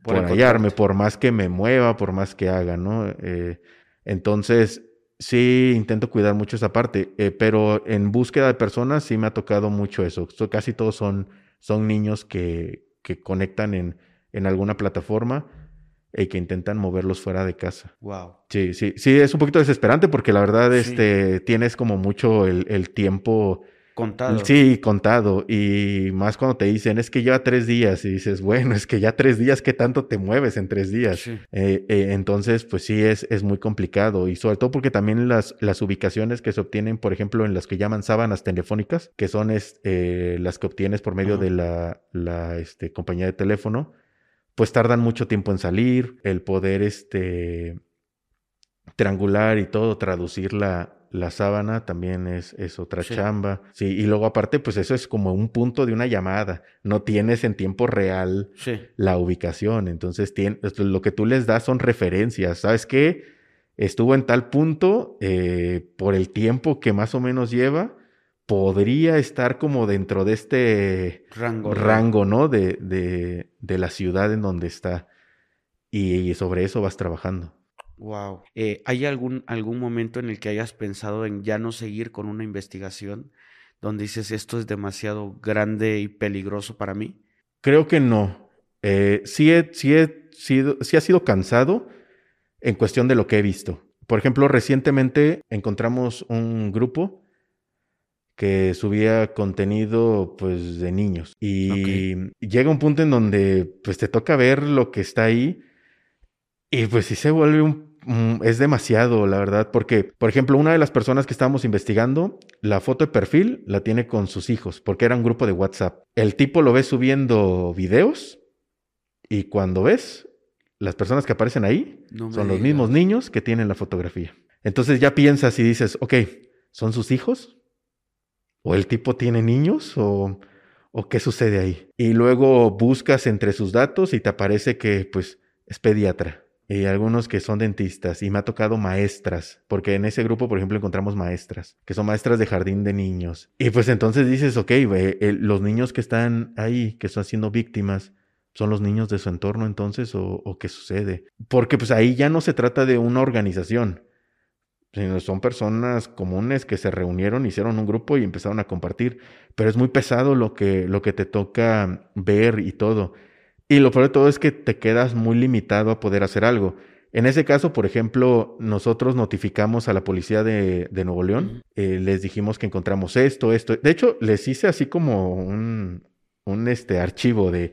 Por por, hallarme, por más que me mueva, por más que haga, ¿no? Eh, entonces, sí intento cuidar mucho esa parte, eh, pero en búsqueda de personas sí me ha tocado mucho eso. So- casi todos son, son niños que, que conectan en, en alguna plataforma y que intentan moverlos fuera de casa. Wow. Sí, sí, sí, es un poquito desesperante porque la verdad, Sí. este, tienes como mucho el, el tiempo Contado. Sí, contado. Y más cuando te dicen, es que lleva tres días. Y dices, bueno, es que ya tres días, ¿qué tanto te mueves en tres días? Sí. Eh, eh, entonces, pues sí, es, es muy complicado. Y sobre todo porque también las, las ubicaciones que se obtienen, por ejemplo, en las que llaman sábanas telefónicas, que son es, eh, las que obtienes por medio Ajá. de la, la este, compañía de teléfono, pues tardan mucho tiempo en salir. El poder, este triangular y todo, traducir la, la sábana también es, es otra Sí. chamba. Sí, y luego aparte, pues eso es como un punto de una llamada. No tienes en tiempo real Sí. la ubicación. Entonces, tien- esto- lo que tú les das son referencias. ¿Sabes qué? Estuvo en tal punto, eh, por el tiempo que más o menos lleva, podría estar como dentro de este Rango. rango, ¿no? De, de, de la ciudad en donde está. Y, y sobre eso vas trabajando. Wow. Eh, ¿Hay algún, algún momento en el que hayas pensado en ya no seguir con una investigación donde dices esto es demasiado grande y peligroso para mí? Creo que no. Eh, sí, he, sí, he sido, sí ha sido cansado en cuestión de lo que he visto. Por ejemplo, recientemente encontramos un grupo que subía contenido pues de niños y llega un punto en donde pues te toca ver lo que está ahí y pues sí se vuelve un mm, es demasiado, la verdad, porque por ejemplo, una de las personas que estábamos investigando, la foto de perfil la tiene con sus hijos, porque era un grupo de WhatsApp. El tipo lo ve subiendo videos y cuando ves las personas que aparecen ahí No son los digas. mismos niños que tienen la fotografía. Entonces ya piensas y dices, ok, ¿son sus hijos? ¿O el tipo tiene niños? ¿O, o qué sucede ahí? Y luego buscas entre sus datos y te aparece que pues es pediatra. Y algunos que son dentistas. Y me ha tocado maestras. Porque en ese grupo, por ejemplo, encontramos maestras. Que son maestras de jardín de niños. Y pues entonces dices, ok, ve, el- los niños que están ahí, que están siendo víctimas, ¿Son los niños de su entorno entonces o, o qué sucede? Porque pues ahí ya no se trata de una organización, sino son personas comunes que se reunieron, hicieron un grupo y empezaron a compartir. Pero es muy pesado lo que, lo que te toca ver y todo. Y lo peor de todo es que te quedas muy limitado a poder hacer algo. En ese caso, por ejemplo, nosotros notificamos a la policía de, de Nuevo León, eh, les dijimos que encontramos esto, esto. De hecho, les hice así como un, un este, archivo de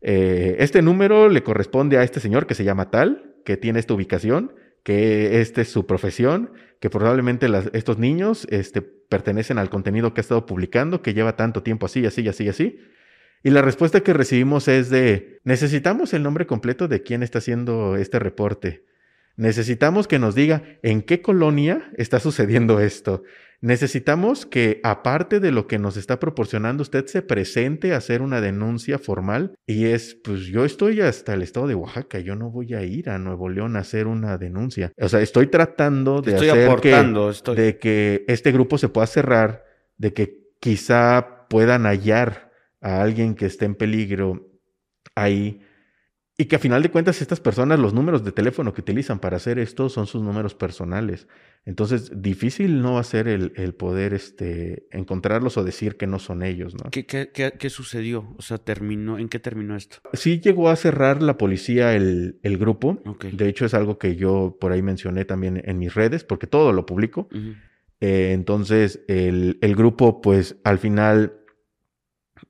eh, este número le corresponde a este señor que se llama tal, que tiene esta ubicación, que esta es su profesión, que probablemente las- estos niños este, pertenecen al contenido que ha estado publicando, que lleva tanto tiempo así, así, así, así. Y la respuesta que recibimos es de, necesitamos el nombre completo de quién está haciendo este reporte. Necesitamos que nos diga en qué colonia está sucediendo esto. Necesitamos que, aparte de lo que nos está proporcionando, usted se presente a hacer una denuncia formal. Y es, pues yo estoy hasta el estado de Oaxaca, yo no voy a ir a Nuevo León a hacer una denuncia. O sea, estoy tratando de Estoy hacer que, estoy- de que este grupo se pueda cerrar, de que quizá puedan hallar a alguien que esté en peligro ahí. Y que a final de cuentas estas personas, los números de teléfono que utilizan para hacer esto son sus números personales. Entonces, difícil no va a ser el, el poder este, encontrarlos o decir que no son ellos, ¿no? ¿Qué, qué, qué- qué sucedió? O sea, terminó, ¿en qué terminó esto? Sí llegó a cerrar la policía el, el grupo. De hecho, es algo que yo por ahí mencioné también en mis redes, porque todo lo publico. Eh, entonces, el, el grupo, pues al final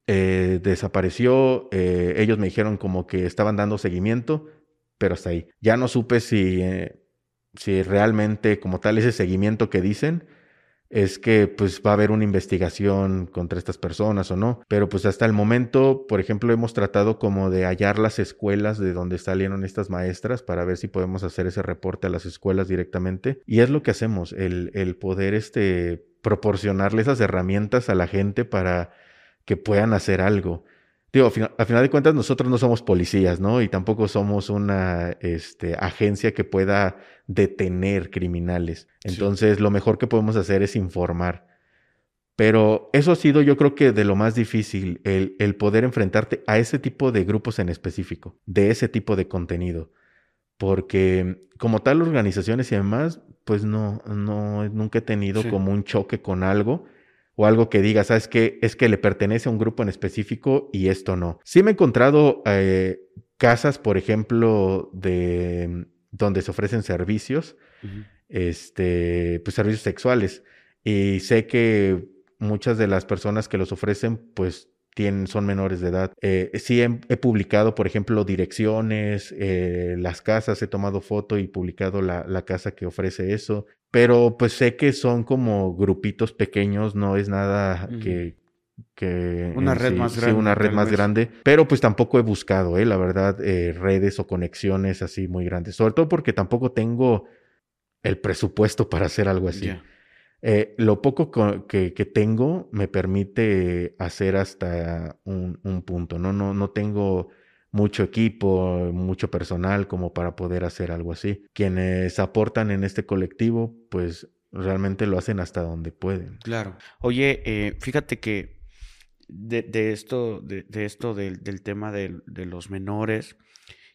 eh, desapareció. Eh, ellos me dijeron como que estaban dando seguimiento, pero hasta ahí. Ya no supe si, eh, si realmente, como tal, ese seguimiento que dicen es que pues va a haber una investigación contra estas personas o no. Pero pues hasta el momento, por ejemplo, hemos tratado como de hallar las escuelas de donde salieron estas maestras para ver si podemos hacer ese reporte a las escuelas directamente. Y es lo que hacemos, el, el poder este, proporcionarle esas herramientas a la gente para que puedan hacer algo. Digo, a final, de cuentas nosotros no somos policías, ¿no? Y tampoco somos una este, agencia que pueda detener criminales. Sí. Entonces, lo mejor que podemos hacer es informar. Pero eso ha sido yo creo que de lo más difícil, el, el poder enfrentarte a ese tipo de grupos en específico, de ese tipo de contenido. Porque como tal organizaciones y demás, pues no, no, nunca he tenido Sí. como un choque con algo o algo que diga, ¿sabes qué? Es que le pertenece a un grupo en específico y esto no. Sí me he encontrado eh, casas, por ejemplo, de donde se ofrecen servicios, este, pues servicios sexuales. Y sé que muchas de las personas que los ofrecen, pues tienen, son menores de edad. Eh, sí he, he publicado, por ejemplo, direcciones, eh, las casas, he tomado foto y publicado la, la casa que ofrece eso. Pero pues sé que son como grupitos pequeños, no es nada que, que Una red sí- más sí, grande, una red más vez. grande, pero pues tampoco he buscado, eh, la verdad, eh, redes o conexiones así muy grandes, sobre todo porque tampoco tengo el presupuesto para hacer algo así. Eh, lo poco que, tengo me permite hacer hasta un, punto, ¿no? No, no tengo mucho equipo, mucho personal como para poder hacer algo así. Quienes aportan en este colectivo, pues realmente lo hacen hasta donde pueden. Claro. Oye, eh, fíjate que de, esto, de, esto del, del tema de, de, los menores,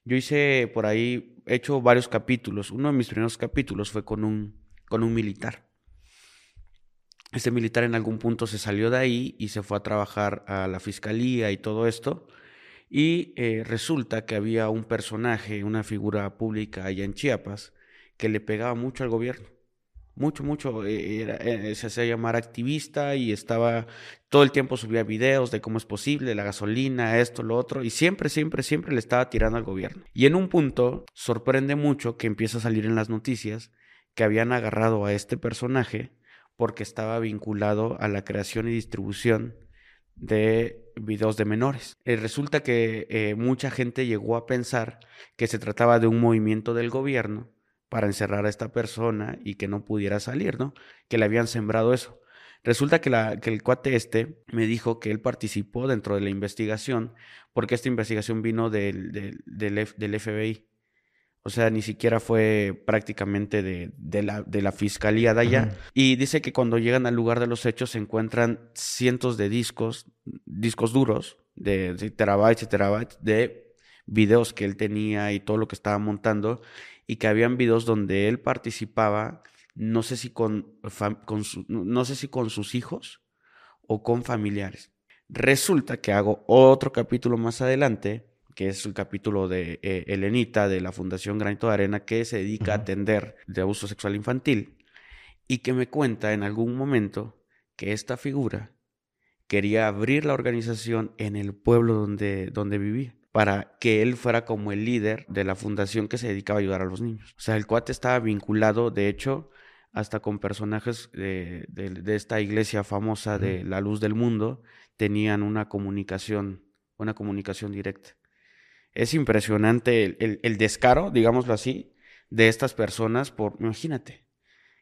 yo hice por ahí, he hecho varios capítulos. Uno de mis primeros capítulos fue con un, con un militar. Este militar en algún punto se salió de ahí y se fue a trabajar a la fiscalía y todo esto. Y eh, resulta que había un personaje, una figura pública allá en Chiapas, que le pegaba mucho al gobierno. Mucho, mucho. Eh, eh, se hacía llamar activista y estaba todo el tiempo subía videos de cómo es posible, la gasolina, esto, lo otro. Y siempre, siempre, siempre le estaba tirando al gobierno. Y en un punto sorprende mucho que empieza a salir en las noticias que habían agarrado a este personaje porque estaba vinculado a la creación y distribución de videos de menores. Eh, resulta que eh, mucha gente llegó a pensar que se trataba de un movimiento del gobierno para encerrar a esta persona y que no pudiera salir, ¿no? Que le habían sembrado eso. Resulta que, el cuate este me dijo que él participó dentro de la investigación porque esta investigación vino del, del FBI o sea, ni siquiera fue prácticamente de, de, la, de la, fiscalía de allá. Y dice que cuando llegan al lugar de los hechos se encuentran cientos de discos, discos duros, de, terabytes y terabytes, de videos que él tenía y todo lo que estaba montando. Y que habían videos donde él participaba, no sé si con, con no sé si con sus hijos o con familiares. Resulta que hago otro capítulo más adelante que es el capítulo de eh, Elenita de la Fundación Granito de Arena, que se dedica a atender de abuso sexual infantil, y que me cuenta en algún momento que esta figura quería abrir la organización en el pueblo donde, donde vivía para que él fuera como el líder de la fundación que se dedicaba a ayudar a los niños. O sea, el cuate estaba vinculado, de hecho, hasta con personajes de, esta iglesia famosa de la luz del mundo, tenían una comunicación, una comunicación directa es impresionante el, descaro, digámoslo así, de estas personas por, imagínate,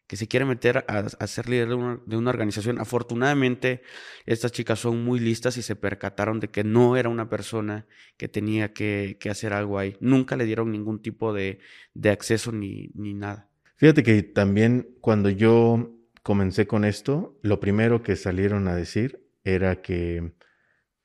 que se quiere meter a, ser líder de una, organización. Afortunadamente, estas chicas son muy listas y se percataron de que no era una persona que tenía que, hacer algo ahí. Nunca le dieron ningún tipo de, acceso ni, ni nada. Fíjate que también cuando yo comencé con esto, lo primero que salieron a decir era que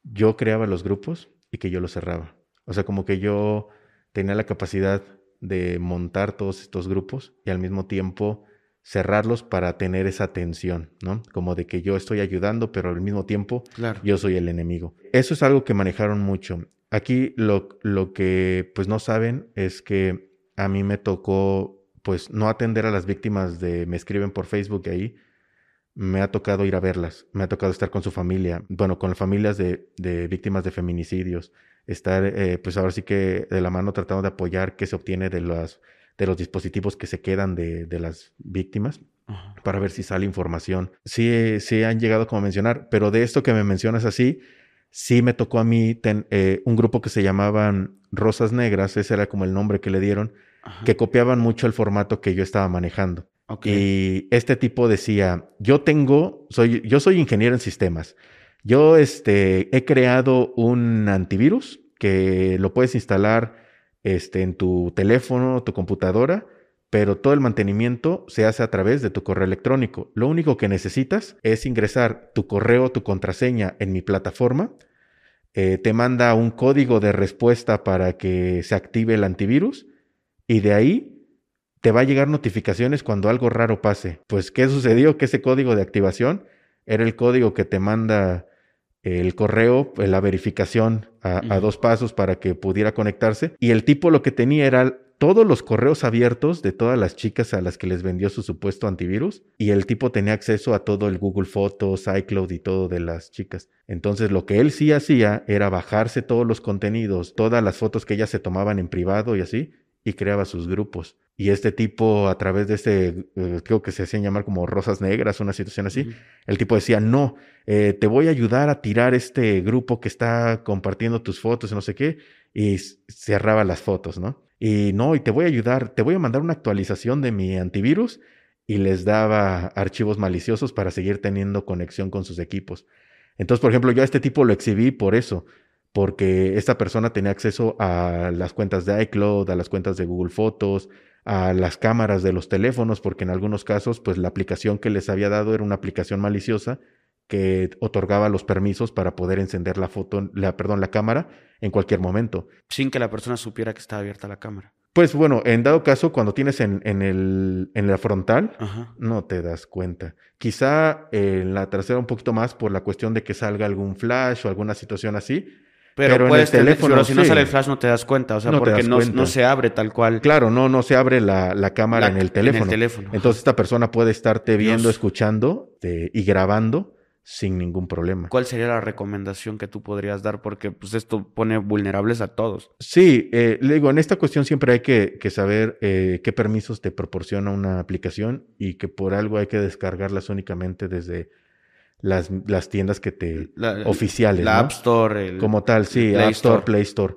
yo creaba los grupos y que yo los cerraba. O sea, como que yo tenía la capacidad de montar todos estos grupos y al mismo tiempo cerrarlos para tener esa atención, ¿no? Como de que yo estoy ayudando, pero al mismo tiempo yo soy el enemigo. Eso es algo que manejaron mucho. Aquí lo, lo que pues no saben es que a mí me tocó pues no atender a las víctimas de me escriben por Facebook ahí. Me ha tocado ir a verlas, me ha tocado estar con su familia, bueno, con las familias de, de víctimas de feminicidios, estar, eh, pues ahora sí que de la mano tratando de apoyar qué se obtiene de, las, de los dispositivos que se quedan de, de las víctimas para ver si sale información. Sí, sí han llegado como a mencionar, pero de esto que me mencionas así, sí me tocó a mí eh, un grupo que se llamaban Rosas Negras, ese era como el nombre que le dieron, que copiaban mucho el formato que yo estaba manejando. Y este tipo decía, yo tengo, soy, yo soy ingeniero en sistemas. Yo este, he creado un antivirus que lo puedes instalar este, en tu teléfono, tu computadora, pero todo el mantenimiento se hace a través de tu correo electrónico. Lo único que necesitas es ingresar tu correo, tu contraseña en mi plataforma. Eh, te manda un código de respuesta para que se active el antivirus y de ahí te va a llegar notificaciones cuando algo raro pase. Pues, ¿qué sucedió? Que ese código de activación era el código que te manda el correo, pues, la verificación a, dos pasos para que pudiera conectarse. Y el tipo lo que tenía era todos los correos abiertos de todas las chicas a las que les vendió su supuesto antivirus. Y el tipo tenía acceso a todo el Google Fotos, iCloud y todo de las chicas. Entonces lo que él sí hacía era bajarse todos los contenidos, todas las fotos que ellas se tomaban en privado y así, y creaba sus grupos. Y este tipo, a través de este, eh, creo que se hacían llamar como rosas negras, una situación así, el tipo decía, no, eh, te voy a ayudar a tirar este grupo que está compartiendo tus fotos y no sé qué, y cerraba las fotos, ¿no? Y no, y te voy a ayudar, te voy a mandar una actualización de mi antivirus y les daba archivos maliciosos para seguir teniendo conexión con sus equipos. Entonces, por ejemplo, yo a este tipo lo exhibí por eso, porque esta persona tenía acceso a las cuentas de iCloud, a las cuentas de Google Fotos, a las cámaras de los teléfonos, porque en algunos casos, pues la aplicación que les había dado era una aplicación maliciosa que otorgaba los permisos para poder encender la foto, la, perdón, la cámara en cualquier momento. Sin que la persona supiera que estaba abierta la cámara. Pues bueno, en dado caso, cuando tienes en, en, el, en la frontal, no te das cuenta. Quizá en la trasera un poquito más por la cuestión de que salga algún flash o alguna situación así, pero, en el teléfono, si no sale el flash no te das cuenta, o sea, porque no, no, se abre tal cual. Claro, no, no se abre la, la cámara en, el teléfono. en el teléfono. Entonces esta persona puede estarte viendo, escuchando eh, y grabando sin ningún problema. ¿Cuál sería la recomendación que tú podrías dar? Porque pues esto pone vulnerables a todos. Sí, eh, le digo, en esta cuestión siempre hay que, que saber eh, qué permisos te proporciona una aplicación y que por algo hay que descargarlas únicamente desde las, las tiendas que te oficiales. La App Store. Como tal, sí, App Store, Play Store.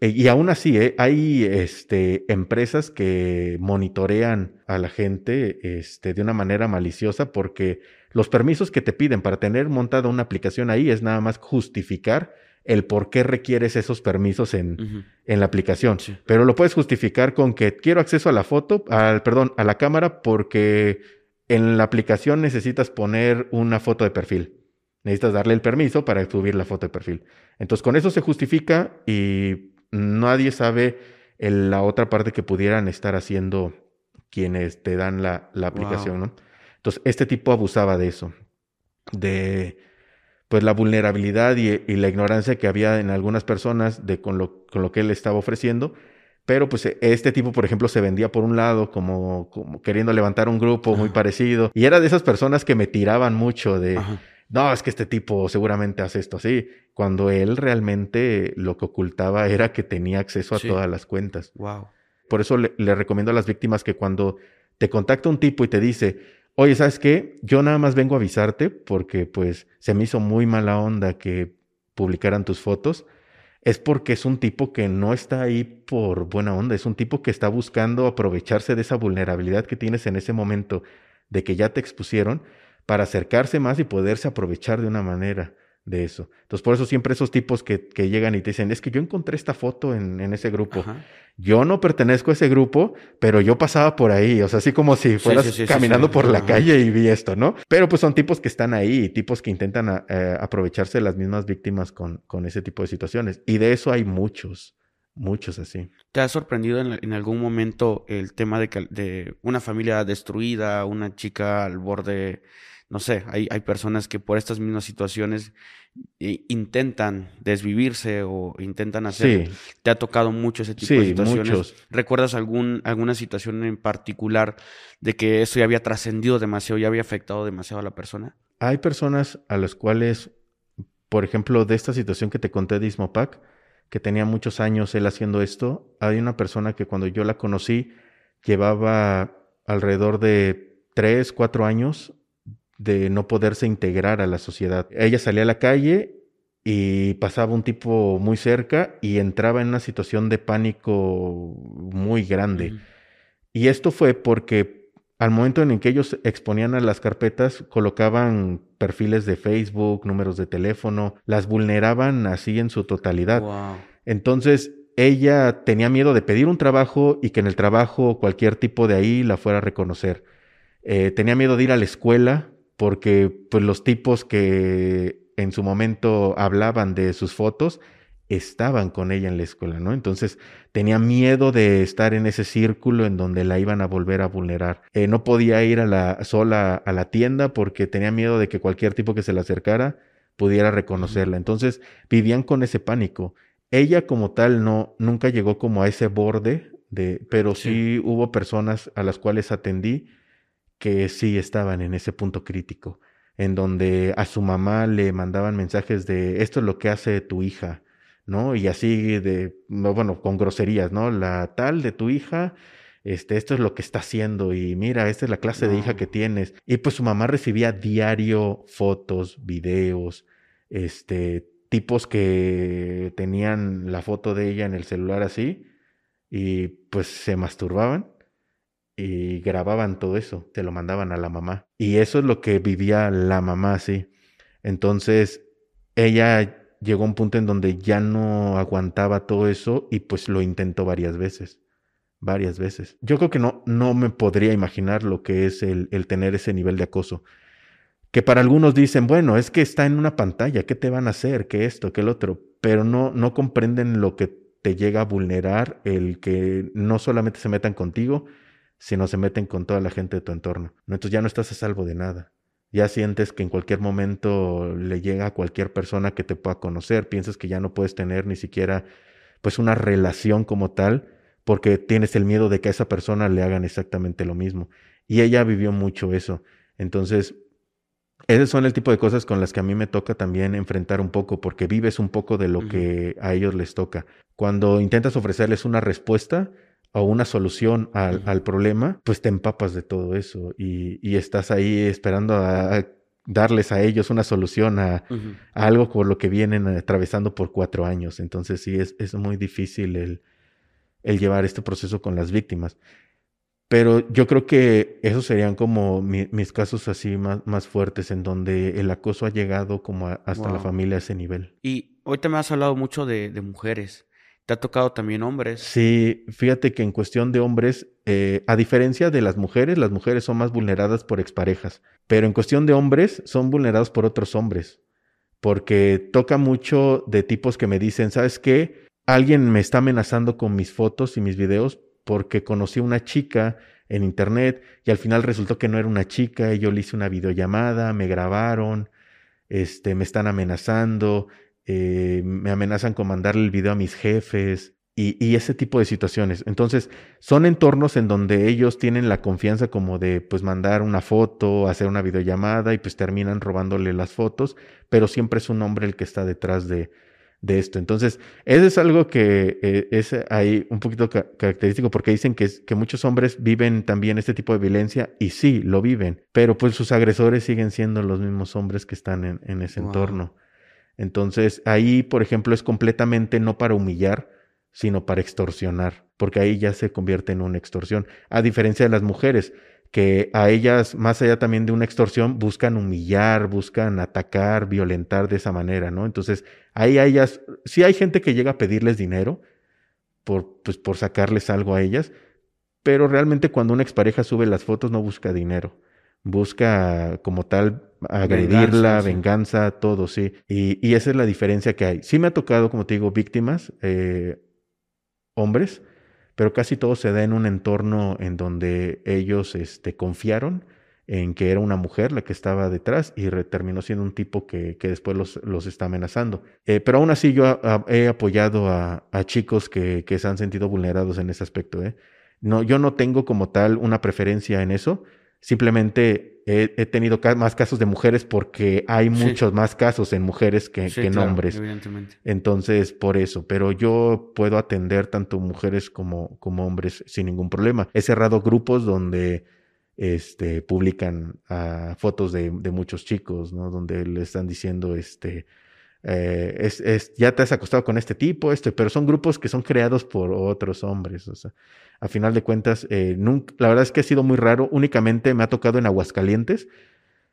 Eh, y aún así, eh, hay este, empresas que monitorean a la gente este, de una manera maliciosa porque los permisos que te piden para tener montada una aplicación ahí es nada más justificar el por qué requieres esos permisos en, en la aplicación. Pero lo puedes justificar con que quiero acceso a la foto, al, perdón, a la cámara porque en la aplicación necesitas poner una foto de perfil. Necesitas darle el permiso para subir la foto de perfil. Entonces, con eso se justifica y nadie sabe la otra parte que pudieran estar haciendo quienes te dan la, aplicación, ¿no? Entonces, este tipo abusaba de eso, de pues la vulnerabilidad y, y, la ignorancia que había en algunas personas de con lo, con lo que él estaba ofreciendo pero pues e, este tipo, por ejemplo, se vendía por un lado como, como queriendo levantar un grupo muy parecido. Y era de esas personas que me tiraban mucho de, no, es que este tipo seguramente hace esto así. Cuando él realmente lo que ocultaba era que tenía acceso a todas las cuentas. Wow. Por eso le, le, recomiendo a las víctimas que cuando te contacta un tipo y te dice, oye, ¿sabes qué? Yo nada más vengo a avisarte porque pues se me hizo muy mala onda que publicaran tus fotos es porque es un tipo que no está ahí por buena onda, es un tipo que está buscando aprovecharse de esa vulnerabilidad que tienes en ese momento de que ya te expusieron para acercarse más y poderse aprovechar de una manera de eso. Entonces, por eso siempre esos tipos que, que llegan y te dicen, es que yo encontré esta foto en, en ese grupo. Yo no pertenezco a ese grupo, pero yo pasaba por ahí, o sea, así como si fueras caminando por la calle y vi esto, ¿no? Pero pues son tipos que están ahí, tipos que intentan eh, aprovecharse de las mismas víctimas con, con ese tipo de situaciones. Y de eso hay muchos. Muchos así. ¿Te ha sorprendido en, en algún momento el tema de, que, de una familia destruida, una chica al borde no sé, hay, hay personas que por estas mismas situaciones eh, intentan desvivirse o intentan hacer. ¿Te ha tocado mucho ese tipo de situaciones? Muchos. ¿Recuerdas algún, alguna situación en particular de que eso ya había trascendido demasiado, ya había afectado demasiado a la persona? Hay personas a las cuales, por ejemplo, de esta situación que te conté de Ismopac, que tenía muchos años él haciendo esto, hay una persona que cuando yo la conocí llevaba alrededor de tres, cuatro años de no poderse integrar a la sociedad. Ella salía a la calle y pasaba un tipo muy cerca y entraba en una situación de pánico muy grande. Y esto fue porque al momento en el que ellos exponían a las carpetas, colocaban perfiles de Facebook, números de teléfono, las vulneraban así en su totalidad. Entonces, ella tenía miedo de pedir un trabajo y que en el trabajo cualquier tipo de ahí la fuera a reconocer. Eh, tenía miedo de ir a la escuela porque pues los tipos que en su momento hablaban de sus fotos estaban con ella en la escuela, ¿no? Entonces tenía miedo de estar en ese círculo en donde la iban a volver a vulnerar. Eh, no podía ir a la, sola a la tienda porque tenía miedo de que cualquier tipo que se le acercara pudiera reconocerla. Entonces vivían con ese pánico. Ella como tal no, nunca llegó como a ese borde de, pero sí hubo personas a las cuales atendí que sí estaban en ese punto crítico, en donde a su mamá le mandaban mensajes de esto es lo que hace tu hija, ¿no? Y así de, bueno, con groserías, ¿no? La tal de tu hija, este, esto es lo que está haciendo y mira, esta es la clase de hija que tienes. Y pues su mamá recibía diario fotos, videos, este, tipos que tenían la foto de ella en el celular así y pues se masturbaban y grababan todo eso, te lo mandaban a la mamá. Y eso es lo que vivía la mamá, sí. Entonces, ella llegó a un punto en donde ya no aguantaba todo eso y pues lo intentó varias veces. Varias veces. Yo creo que no, no me podría imaginar lo que es el, el tener ese nivel de acoso. Que para algunos dicen, bueno, es que está en una pantalla, ¿qué te van a hacer? ¿Qué esto? ¿Qué el otro? Pero no, no comprenden lo que te llega a vulnerar el que no solamente se metan contigo, sino se meten con toda la gente de tu entorno. Entonces ya no estás a salvo de nada. Ya sientes que en cualquier momento le llega a cualquier persona que te pueda conocer, piensas que ya no puedes tener ni siquiera pues una relación como tal, porque tienes el miedo de que a esa persona le hagan exactamente lo mismo. Y ella vivió mucho eso. Entonces, esos son el tipo de cosas con las que a mí me toca también enfrentar un poco, porque vives un poco de lo que a ellos les toca. Cuando intentas ofrecerles una respuesta, o una solución al, al, problema, pues te empapas de todo eso y, y estás ahí esperando a, darles a ellos una solución a, a, algo por lo que vienen atravesando por cuatro años. Entonces sí, es, es muy difícil el, el, llevar este proceso con las víctimas. Pero yo creo que esos serían como mi, mis casos así más, más fuertes, en donde el acoso ha llegado como a, hasta wow. la familia a ese nivel. Y hoy te me has hablado mucho de, de mujeres. ¿Te ha tocado también hombres? Sí, fíjate que en cuestión de hombres, eh, a diferencia de las mujeres, las mujeres son más vulneradas por exparejas, pero en cuestión de hombres son vulnerados por otros hombres, porque toca mucho de tipos que me dicen, ¿sabes qué? Alguien me está amenazando con mis fotos y mis videos porque conocí a una chica en internet y al final resultó que no era una chica y yo le hice una videollamada, me grabaron, este, me están amenazando, eh, me amenazan con mandarle el video a mis jefes y, y, ese tipo de situaciones. Entonces, son entornos en donde ellos tienen la confianza como de pues mandar una foto, hacer una videollamada y pues terminan robándole las fotos, pero siempre es un hombre el que está detrás de, de esto. Entonces, eso es algo que eh, es ahí un poquito ca característico porque dicen que, que muchos hombres viven también este tipo de violencia y sí, lo viven, pero pues sus agresores siguen siendo los mismos hombres que están en, en ese wow. entorno. Entonces, ahí, por ejemplo, es completamente no para humillar, sino para extorsionar, porque ahí ya se convierte en una extorsión. A diferencia de las mujeres, que a ellas, más allá también de una extorsión, buscan humillar, buscan atacar, violentar de esa manera, ¿no? Entonces, ahí a ellas, sí hay gente que llega a pedirles dinero por, pues, por sacarles algo a ellas, pero realmente cuando una expareja sube las fotos no busca dinero busca como tal agredirla, venganza, sí. venganza todo, sí. Y, y, esa es la diferencia que hay. Sí me ha tocado, como te digo, víctimas, eh, hombres, pero casi todo se da en un entorno en donde ellos este, confiaron en que era una mujer la que estaba detrás y terminó siendo un tipo que, que después los, los, está amenazando. Eh, pero aún así yo a, a, he apoyado a, a chicos que, que, se han sentido vulnerados en ese aspecto. ¿eh? No, yo no tengo como tal una preferencia en eso, Simplemente he, he, tenido más casos de mujeres porque hay muchos sí. más casos en mujeres que, sí, que en claro, hombres. Entonces, por eso. Pero yo puedo atender tanto mujeres como, como hombres sin ningún problema. He cerrado grupos donde este, publican uh, fotos de, de, muchos chicos, ¿no? Donde le están diciendo, este, eh, es, es, ya te has acostado con este tipo, este, pero son grupos que son creados por otros hombres. O sea, a final de cuentas, eh, nunca, la verdad es que ha sido muy raro. Únicamente me ha tocado en Aguascalientes.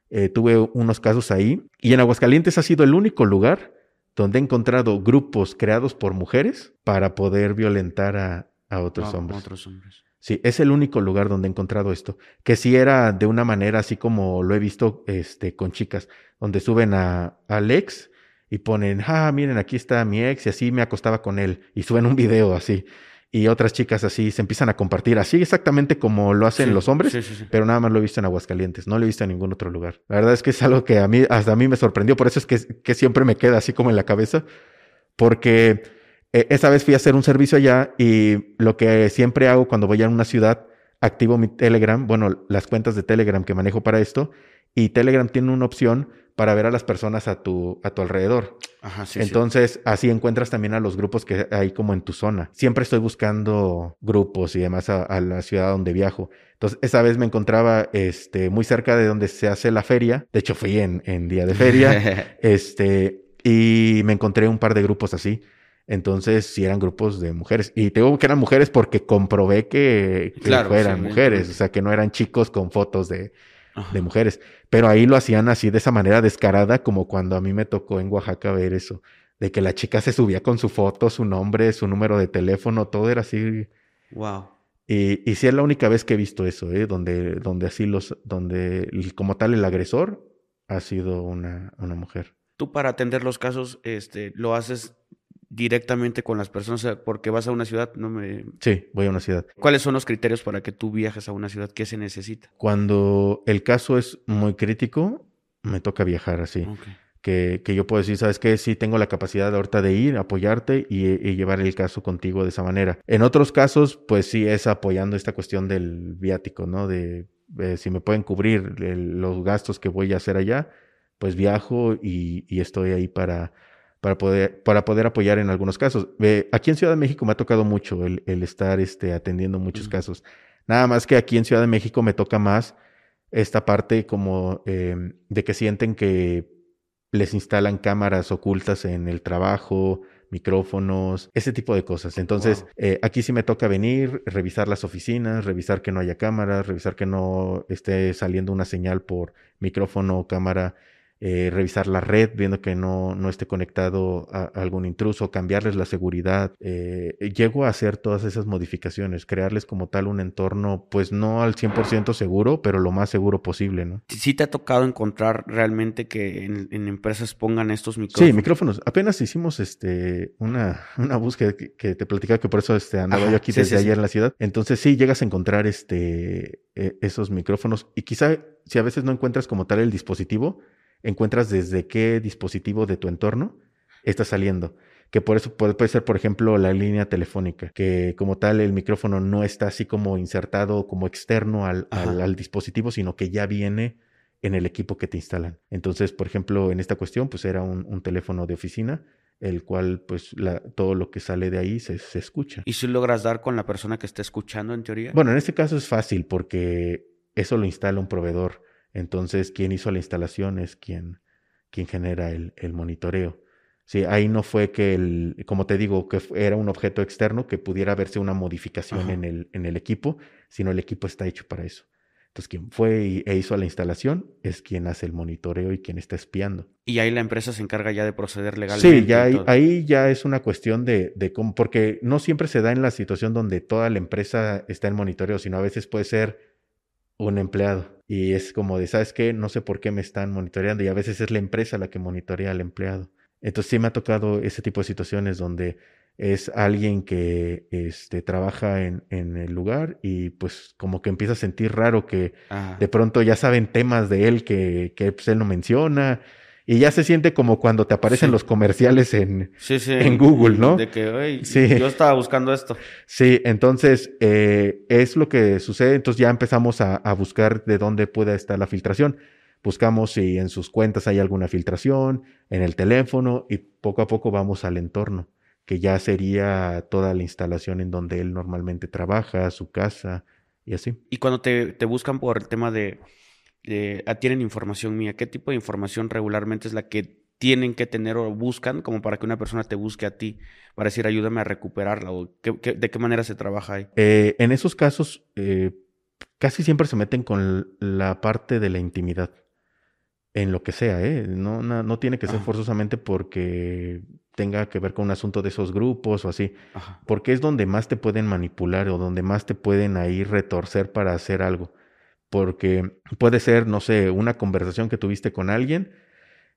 Eh, tuve unos casos ahí. Y en Aguascalientes ha sido el único lugar donde he encontrado grupos creados por mujeres para poder violentar a, a otros, hombres. otros hombres. Sí, es el único lugar donde he encontrado esto. Que si sí era de una manera así como lo he visto este, con chicas, donde suben a, a Alex y ponen, ah, miren, aquí está mi ex y así me acostaba con él. Y suben un video así. Y otras chicas así se empiezan a compartir, así exactamente como lo hacen Sí, los hombres, sí, sí, sí. pero nada más lo he visto en Aguascalientes, no lo he visto en ningún otro lugar. La verdad es que es algo que a mí, hasta a mí me sorprendió, por eso es que, que siempre me queda así como en la cabeza, porque eh, esa vez fui a hacer un servicio allá y lo que siempre hago cuando voy a una ciudad, activo mi Telegram, bueno, las cuentas de Telegram que manejo para esto, y Telegram tiene una opción para ver a las personas a tu, a tu alrededor. Ajá, sí, Entonces, sí. así encuentras también a los grupos que hay como en tu zona. Siempre estoy buscando grupos y demás a, a, la ciudad donde viajo. Entonces, esa vez me encontraba este, muy cerca de donde se hace la feria. De hecho, fui en, en día de feria. este, y me encontré un par de grupos así. Entonces, sí eran grupos de mujeres. Y tengo que eran mujeres porque comprobé que, que Claro, fueran sí, mujeres. O sea, que no eran chicos con fotos de, de mujeres. Pero ahí lo hacían así de esa manera descarada, como cuando a mí me tocó en Oaxaca ver eso. De que la chica se subía con su foto, su nombre, su número de teléfono, todo era así. Wow. Y, y sí es la única vez que he visto eso, ¿eh? Donde, donde así los, donde como tal el agresor ha sido una, una mujer. Tú para atender los casos, este, lo haces directamente con las personas, porque vas a una ciudad, no me... Sí, voy a una ciudad. ¿Cuáles son los criterios para que tú viajes a una ciudad? ¿Qué se necesita? Cuando el caso es muy crítico, me toca viajar así. Que, que yo puedo decir, ¿sabes qué? Sí tengo la capacidad ahorita de ir, apoyarte y, y llevar el caso contigo de esa manera. En otros casos, pues sí es apoyando esta cuestión del viático, ¿no? De eh, si me pueden cubrir el- los gastos que voy a hacer allá, pues viajo y, y estoy ahí para, para, poder, para poder apoyar en algunos casos. Eh, aquí en Ciudad de México me ha tocado mucho el, el estar este, atendiendo muchos casos. Nada más que aquí en Ciudad de México me toca más esta parte como eh, de que sienten que les instalan cámaras ocultas en el trabajo, micrófonos, ese tipo de cosas. Entonces, Wow. eh, aquí sí me toca venir, revisar las oficinas, revisar que no haya cámaras, revisar que no esté saliendo una señal por micrófono o cámara, eh, revisar la red, viendo que no, no esté conectado a, a algún intruso, cambiarles la seguridad. Eh, llego a hacer todas esas modificaciones, crearles como tal un entorno, pues no al 100% seguro, pero lo más seguro posible, ¿no? ¿Sí te ha tocado encontrar realmente que en, en empresas pongan estos micrófonos? Sí, micrófonos. Apenas hicimos este una, una búsqueda que, que te platicaba que por eso este, andaba Ajá, yo aquí sí, desde sí, sí. ayer en la ciudad. Entonces sí llegas a encontrar este eh, esos micrófonos y quizá si a veces no encuentras como tal el dispositivo, encuentras desde qué dispositivo de tu entorno está saliendo. Que por eso puede, puede ser, por ejemplo, la línea telefónica, que como tal el micrófono no está así como insertado como externo al, al, Ajá. al dispositivo, sino que ya viene en el equipo que te instalan. Entonces, por ejemplo, en esta cuestión, pues era un, un teléfono de oficina, el cual, pues, la, todo lo que sale de ahí se, se escucha. ¿Y si logras dar con la persona que está escuchando en teoría? Bueno, en este caso es fácil porque eso lo instala un proveedor. Entonces, quien hizo la instalación es quien, quien genera el, el monitoreo. Sí, ahí no fue que el, como te digo, que era un objeto externo que pudiera verse una modificación Ajá. en el, en el equipo, sino el equipo está hecho para eso. Entonces, quien fue y- e hizo la instalación es quien hace el monitoreo y quien está espiando. Y ahí la empresa se encarga ya de proceder legalmente. Sí, ya ahí ya es una cuestión de, de cómo, porque no siempre se da en la situación donde toda la empresa está en monitoreo, sino a veces puede ser un empleado. Y es como de, ¿sabes qué? No sé por qué me están monitoreando y a veces es la empresa la que monitorea al empleado. Entonces sí me ha tocado ese tipo de situaciones donde es alguien que este, trabaja en, en el lugar y pues como que empieza a sentir raro que Ajá. de pronto ya saben temas de él que, que pues, él no menciona y ya se siente como cuando te aparecen Sí. los comerciales en... Sí, sí. en Google, ¿no? De que, "Oye, Sí. yo estaba buscando esto. Sí, entonces eh, es lo que sucede, entonces ya empezamos a, a buscar de dónde pueda estar la filtración. Buscamos si en sus cuentas hay alguna filtración, en el teléfono y poco a poco vamos al entorno, que ya sería toda la instalación en donde él normalmente trabaja, su casa y así. Y cuando te, te buscan por el tema de, de, ah, tienen información mía, ¿qué tipo de información regularmente es la que tienen que tener o buscan como para que una persona te busque a ti para decir ayúdame a recuperarla o qué- qué- de qué manera se trabaja ahí? Eh, en esos casos, eh, casi siempre se meten con la parte de la intimidad. En lo que sea, ¿eh? No, no, no tiene que ser Ajá. forzosamente porque tenga que ver con un asunto de esos grupos o así. Ajá. Porque es donde más te pueden manipular o donde más te pueden ahí retorcer para hacer algo. Porque puede ser, no sé, una conversación que tuviste con alguien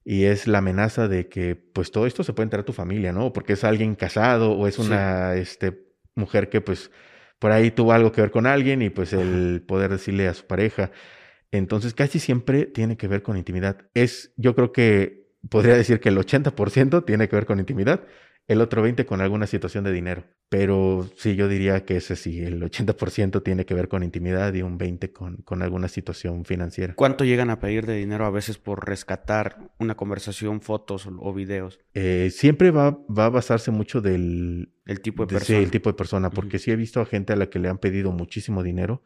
y es la amenaza de que pues todo esto se puede enterar a tu familia, ¿no? Porque es alguien casado o es Sí. una este, mujer que pues por ahí tuvo algo que ver con alguien y pues el poder decirle a su pareja. Entonces casi siempre tiene que ver con intimidad. Es, yo creo que podría decir que el 80% tiene que ver con intimidad, el otro 20% con alguna situación de dinero. Pero sí, yo diría que ese sí, el 80% tiene que ver con intimidad y un 20% con, con alguna situación financiera. ¿Cuánto llegan a pedir de dinero a veces por rescatar una conversación, fotos o, o videos? Eh, siempre va, va a basarse mucho del, El tipo de de- sí, persona. el tipo de persona, porque Ujú. sí he visto a gente a la que le han pedido muchísimo dinero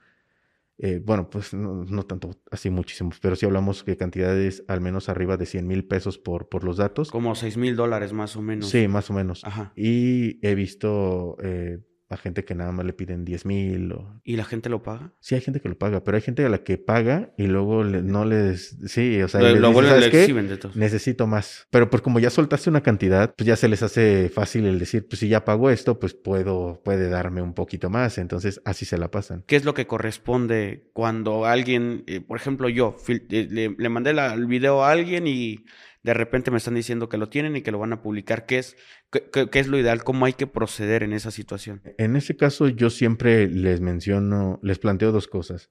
eh, bueno, pues no, no, tanto así muchísimos, pero sí hablamos de cantidades al menos arriba de 100 mil pesos por, por los datos. Como 6 mil dólares más o menos. Sí, más o menos. Ajá. Y he visto eh, a gente que nada más le piden 10 mil. O... ¿Y la gente lo paga? Sí, hay gente que lo paga, pero hay gente a la que paga y luego le, no les... Sí, o sea, Lo, les lo dice, vuelven, "¿Sabes le qué? de. Necesito más. Pero pues como ya soltaste una cantidad, pues ya se les hace fácil el decir, pues si ya pago esto, pues puedo, puede darme un poquito más. Entonces así se la pasan. ¿Qué es lo que corresponde cuando alguien, eh, por ejemplo, yo eh, le, le mandé la- el video a alguien y de repente me están diciendo que lo tienen y que lo van a publicar? ¿Qué es, qué, es lo ideal? ¿Cómo hay que proceder en esa situación? En ese caso yo siempre les menciono, les planteo dos cosas.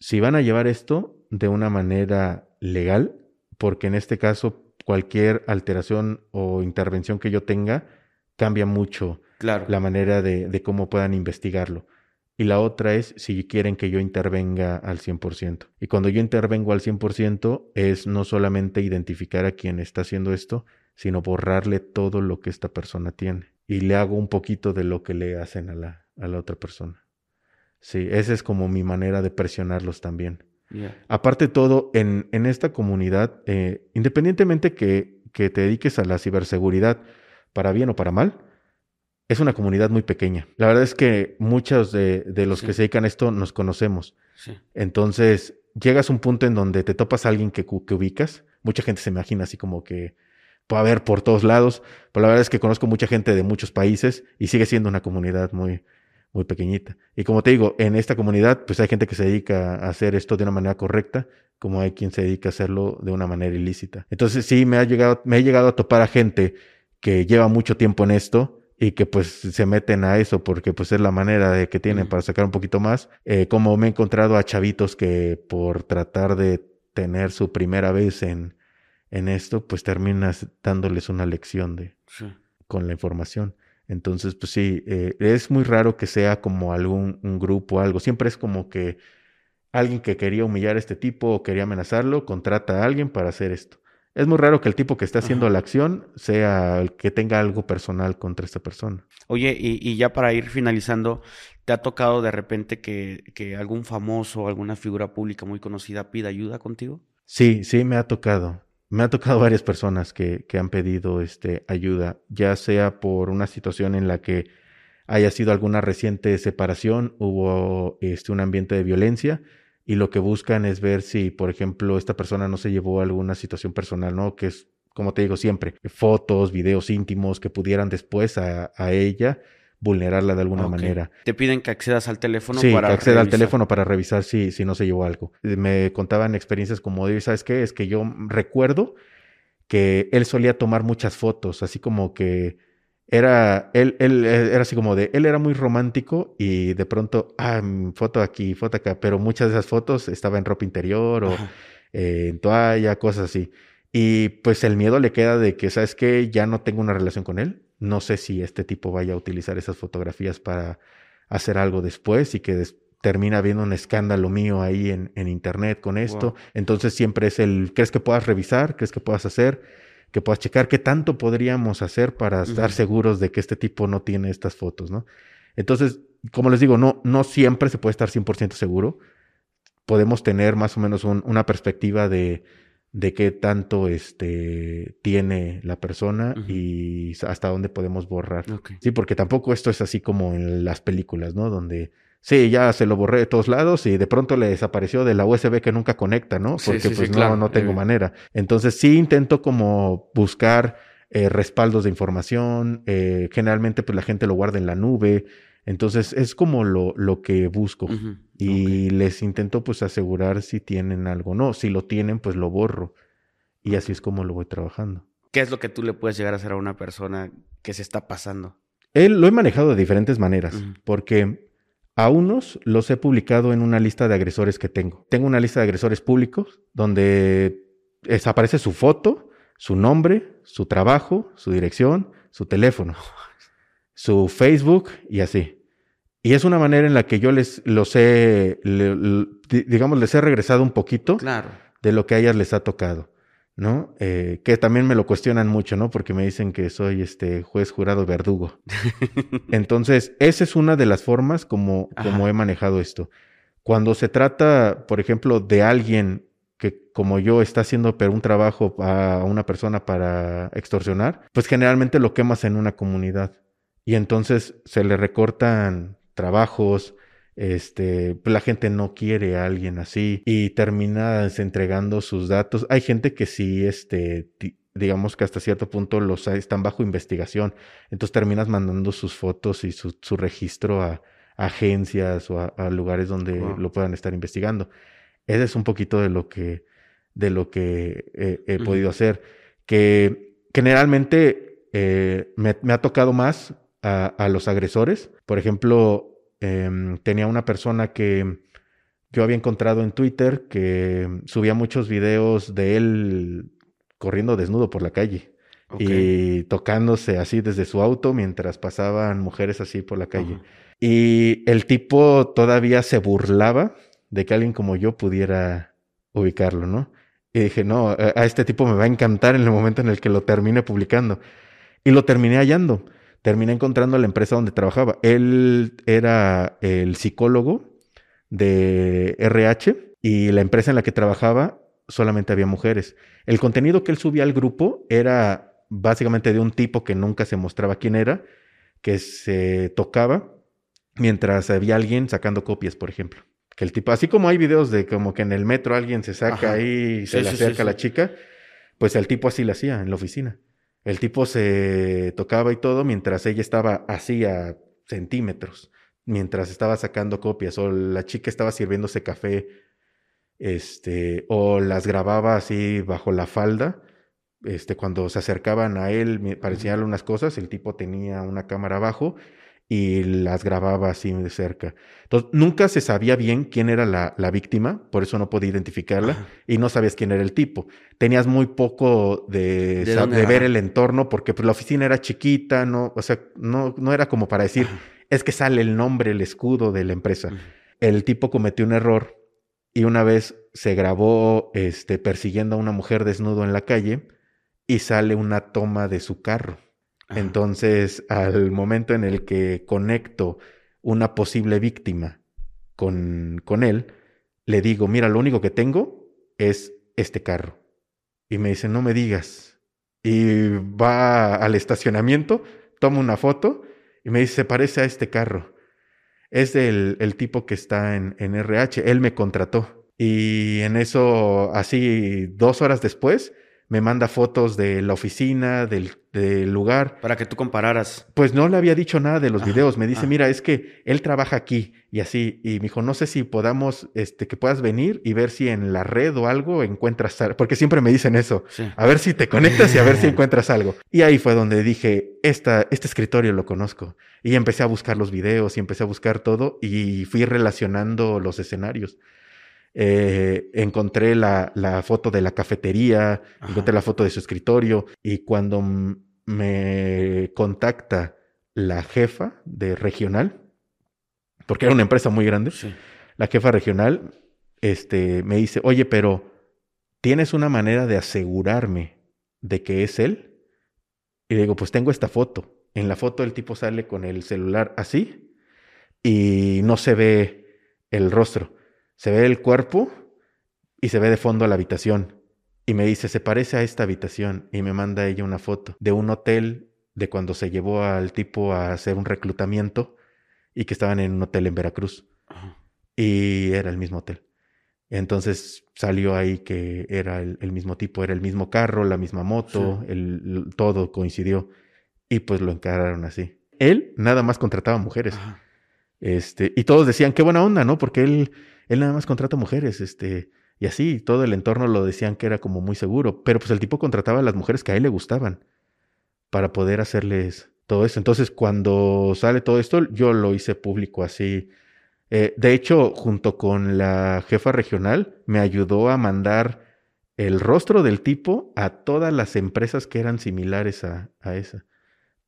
Si van a llevar esto de una manera legal, porque en este caso cualquier alteración o intervención que yo tenga cambia mucho Claro. la manera de, de cómo puedan investigarlo. Y la otra es si quieren que yo intervenga al 100%. Y cuando yo intervengo al 100% es no solamente identificar a quien está haciendo esto, sino borrarle todo lo que esta persona tiene. Y le hago un poquito de lo que le hacen a la, a la otra persona. Sí, esa es como mi manera de presionarlos también. Aparte de todo, en, en esta comunidad, eh, independientemente que, que te dediques a la ciberseguridad, para bien o para mal, es una comunidad muy pequeña. La verdad es que muchos de, de los Sí. que se dedican a esto nos conocemos. Sí. Entonces, llegas a un punto en donde te topas a alguien que, que ubicas. Mucha gente se imagina así como que puede haber por todos lados. Pero la verdad es que conozco mucha gente de muchos países y sigue siendo una comunidad muy, muy pequeñita. Y como te digo, en esta comunidad, pues hay gente que se dedica a hacer esto de una manera correcta, como hay quien se dedica a hacerlo de una manera ilícita. Entonces, sí, me ha llegado, me he llegado a topar a gente que lleva mucho tiempo en esto y que pues se meten a eso porque pues es la manera de que tienen para sacar un poquito más. Eh, como me he encontrado a chavitos que por tratar de tener su primera vez en, en esto, pues terminas dándoles una lección de, Sí. con la información. Entonces, pues sí, eh, es muy raro que sea como algún un grupo o algo. Siempre es como que alguien que quería humillar a este tipo o quería amenazarlo, contrata a alguien para hacer esto. Es muy raro que el tipo que está haciendo Ajá. la acción sea el que tenga algo personal contra esta persona. Oye, y, y ya para ir finalizando, ¿te ha tocado de repente que, que algún famoso o alguna figura pública muy conocida pida ayuda contigo? Sí, sí, me ha tocado. Me ha tocado varias personas que, que han pedido este, ayuda, ya sea por una situación en la que haya sido alguna reciente separación, hubo este, un ambiente de violencia y lo que buscan es ver si, por ejemplo, esta persona no se llevó a alguna situación personal, ¿no? Que es, como te digo siempre, fotos, videos íntimos que pudieran después a, a ella vulnerarla de alguna manera. Te piden que accedas al teléfono sí, para que acceda al revisar. teléfono para revisar si, si no se llevó algo. Me contaban experiencias como de, ¿sabes qué? Es que yo recuerdo que él solía tomar muchas fotos, así como que era, él, él eh, era así como de, él era muy romántico y de pronto, ah, mm, foto aquí, foto acá, pero muchas de esas fotos estaba en ropa interior o eh, en toalla, cosas así. Y pues el miedo le queda de que, ¿sabes qué? Ya no tengo una relación con él. No sé si este tipo vaya a utilizar esas fotografías para hacer algo después y que des- termina habiendo un escándalo mío ahí en, en internet con esto. Wow. Entonces siempre es el, ¿crees que puedas revisar? ¿Crees que puedas hacer? Que puedas checar qué tanto podríamos hacer para estar seguros de que este tipo no tiene estas fotos, ¿no? Entonces, como les digo, no, no siempre se puede estar 100% seguro. Podemos tener más o menos un- una perspectiva de, de qué tanto este, tiene la persona y hasta dónde podemos borrar. Sí, porque tampoco esto es así como en las películas, ¿no? Donde, sí, ya se lo borré de todos lados y de pronto le desapareció de la USB que nunca conecta, ¿no? Porque sí, sí, pues no, claro. no tengo Eh. manera. Entonces sí intento como buscar eh, respaldos de información. eh, generalmente pues la gente lo guarda en la nube. Entonces es como lo, lo que busco. Y les intento pues asegurar si tienen algo. No, si lo tienen pues lo borro. Y así es como lo voy trabajando. ¿Qué es lo que tú le puedes llegar a hacer a una persona que se está pasando? Él lo he manejado de diferentes maneras, porque a unos los he publicado en una lista de agresores que tengo. Tengo una lista de agresores públicos donde aparece su foto, su nombre, su trabajo, su dirección, su teléfono, su Facebook y así. Y es una manera en la que yo les los he, le- le- di- digamos, les he regresado un poquito Claro. de lo que a ellas les ha tocado, ¿no? Eh, que también me lo cuestionan mucho, ¿no? Porque me dicen que soy este juez jurado verdugo. Entonces, esa es una de las formas como, como he manejado esto. Cuando se trata, por ejemplo, de alguien que como yo está haciendo un trabajo a una persona para extorsionar, pues generalmente lo quemas en una comunidad y entonces se le recortan trabajos, este, pues la gente no quiere a alguien así y termina entregando sus datos. Hay gente que sí, este, digamos que hasta cierto punto los están bajo investigación, entonces terminas mandando sus fotos y su, registro a, agencias o a, lugares donde lo puedan estar investigando. Ese es un poquito de lo que, de lo que he podido hacer, que generalmente eh, me, me, ha tocado más a, a los agresores. Por ejemplo, Em, tenía una persona que yo había encontrado en Twitter que subía muchos videos de él corriendo desnudo por la calle y tocándose así desde su auto mientras pasaban mujeres así por la calle. Y el tipo todavía se burlaba de que alguien como yo pudiera ubicarlo, ¿no? Y dije, no, a este tipo me va a encantar en el momento en el que lo termine publicando. Y lo terminé hallando terminé encontrando la empresa donde trabajaba. Él era el psicólogo de RH y la empresa en la que trabajaba solamente había mujeres. El contenido que él subía al grupo era básicamente de un tipo que nunca se mostraba quién era, que se tocaba mientras había alguien sacando copias, por ejemplo. Que el tipo, así como hay videos de como que en el metro alguien se saca ahí y se le acerca a la chica, pues el tipo así lo hacía en la oficina. El tipo se tocaba y todo mientras ella estaba así a centímetros, mientras estaba sacando copias, o la chica estaba sirviéndose café, este, o las grababa así bajo la falda. Este, cuando se acercaban a él para enseñarle unas cosas, el tipo tenía una cámara abajo y las grababa así de cerca. Entonces, nunca se sabía bien quién era la, la víctima, por eso no podía identificarla, y no sabías quién era el tipo. Tenías muy poco de, ¿De, ver el entorno, porque pues, la oficina era chiquita, no, o sea, no, no era como para decir, es que sale el nombre, el escudo de la empresa. El tipo cometió un error y una vez se grabó este, persiguiendo a una mujer desnudo en la calle y sale una toma de su carro. Entonces, al momento en el que conecto una posible víctima con, con él, le digo, mira, lo único que tengo es este carro. Y me dice, no me digas. Y va al estacionamiento, toma una foto y me dice, se parece a este carro. Es del el tipo que está en, en RH. Él me contrató. Y en eso, así dos horas después, me manda fotos de la oficina, del, lugar. Para que tú compararas. Pues no le había dicho nada de los videos. Me dice, mira, es que él trabaja aquí y así. Y me dijo, no sé si podamos, este, que puedas venir y ver si en la red o algo encuentras algo. Porque siempre me dicen eso. A ver si te conectas y a ver si encuentras algo. Y ahí fue donde dije, Esta, este escritorio lo conozco. Y empecé a buscar los videos y empecé a buscar todo y fui relacionando los escenarios. Eh, encontré la, la, foto de la cafetería, encontré la foto de su escritorio y cuando me contacta la jefa de regional, porque era una empresa muy grande, la jefa regional este, me dice, oye, pero ¿tienes una manera de asegurarme de que es él? Y digo, pues tengo esta foto. En la foto el tipo sale con el celular así y no se ve el rostro se ve el cuerpo y se ve de fondo la habitación. Y me dice, se parece a esta habitación. Y me manda ella una foto de un hotel de cuando se llevó al tipo a hacer un reclutamiento y que estaban en un hotel en Veracruz. Y era el mismo hotel. Entonces salió ahí que era el, mismo tipo, era el mismo carro, la misma moto, el, todo coincidió. Y pues lo encararon así. Él nada más contrataba mujeres. Este, y todos decían, qué buena onda, ¿no? Porque él él nada más contrata mujeres, este, y así, todo el entorno lo decían que era como muy seguro, pero pues el tipo contrataba a las mujeres que a él le gustaban para poder hacerles todo eso. Entonces, cuando sale todo esto, yo lo hice público así. Eh, de hecho, junto con la jefa regional, me ayudó a mandar el rostro del tipo a todas las empresas que eran similares a, a esa,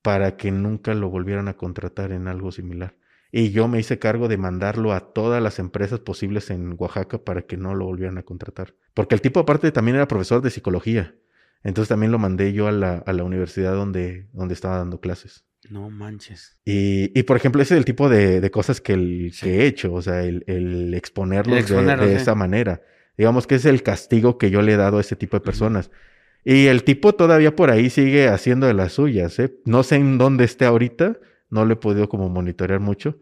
para que nunca lo volvieran a contratar en algo similar. Y yo me hice cargo de mandarlo a todas las empresas posibles en Oaxaca para que no lo volvieran a contratar. Porque el tipo aparte también era profesor de psicología. Entonces también lo mandé yo a la, a la universidad donde, donde estaba dando clases. No manches. Y, y por ejemplo, ese es el tipo de, de cosas que, el, que he hecho, o sea, el, el exponerlos, El exponerlos, de, esa manera. Digamos que es el castigo que yo le he dado a ese tipo de personas. Y el tipo todavía por ahí sigue haciendo de las suyas, ¿eh? No sé en dónde esté ahorita, no lo he podido como monitorear mucho,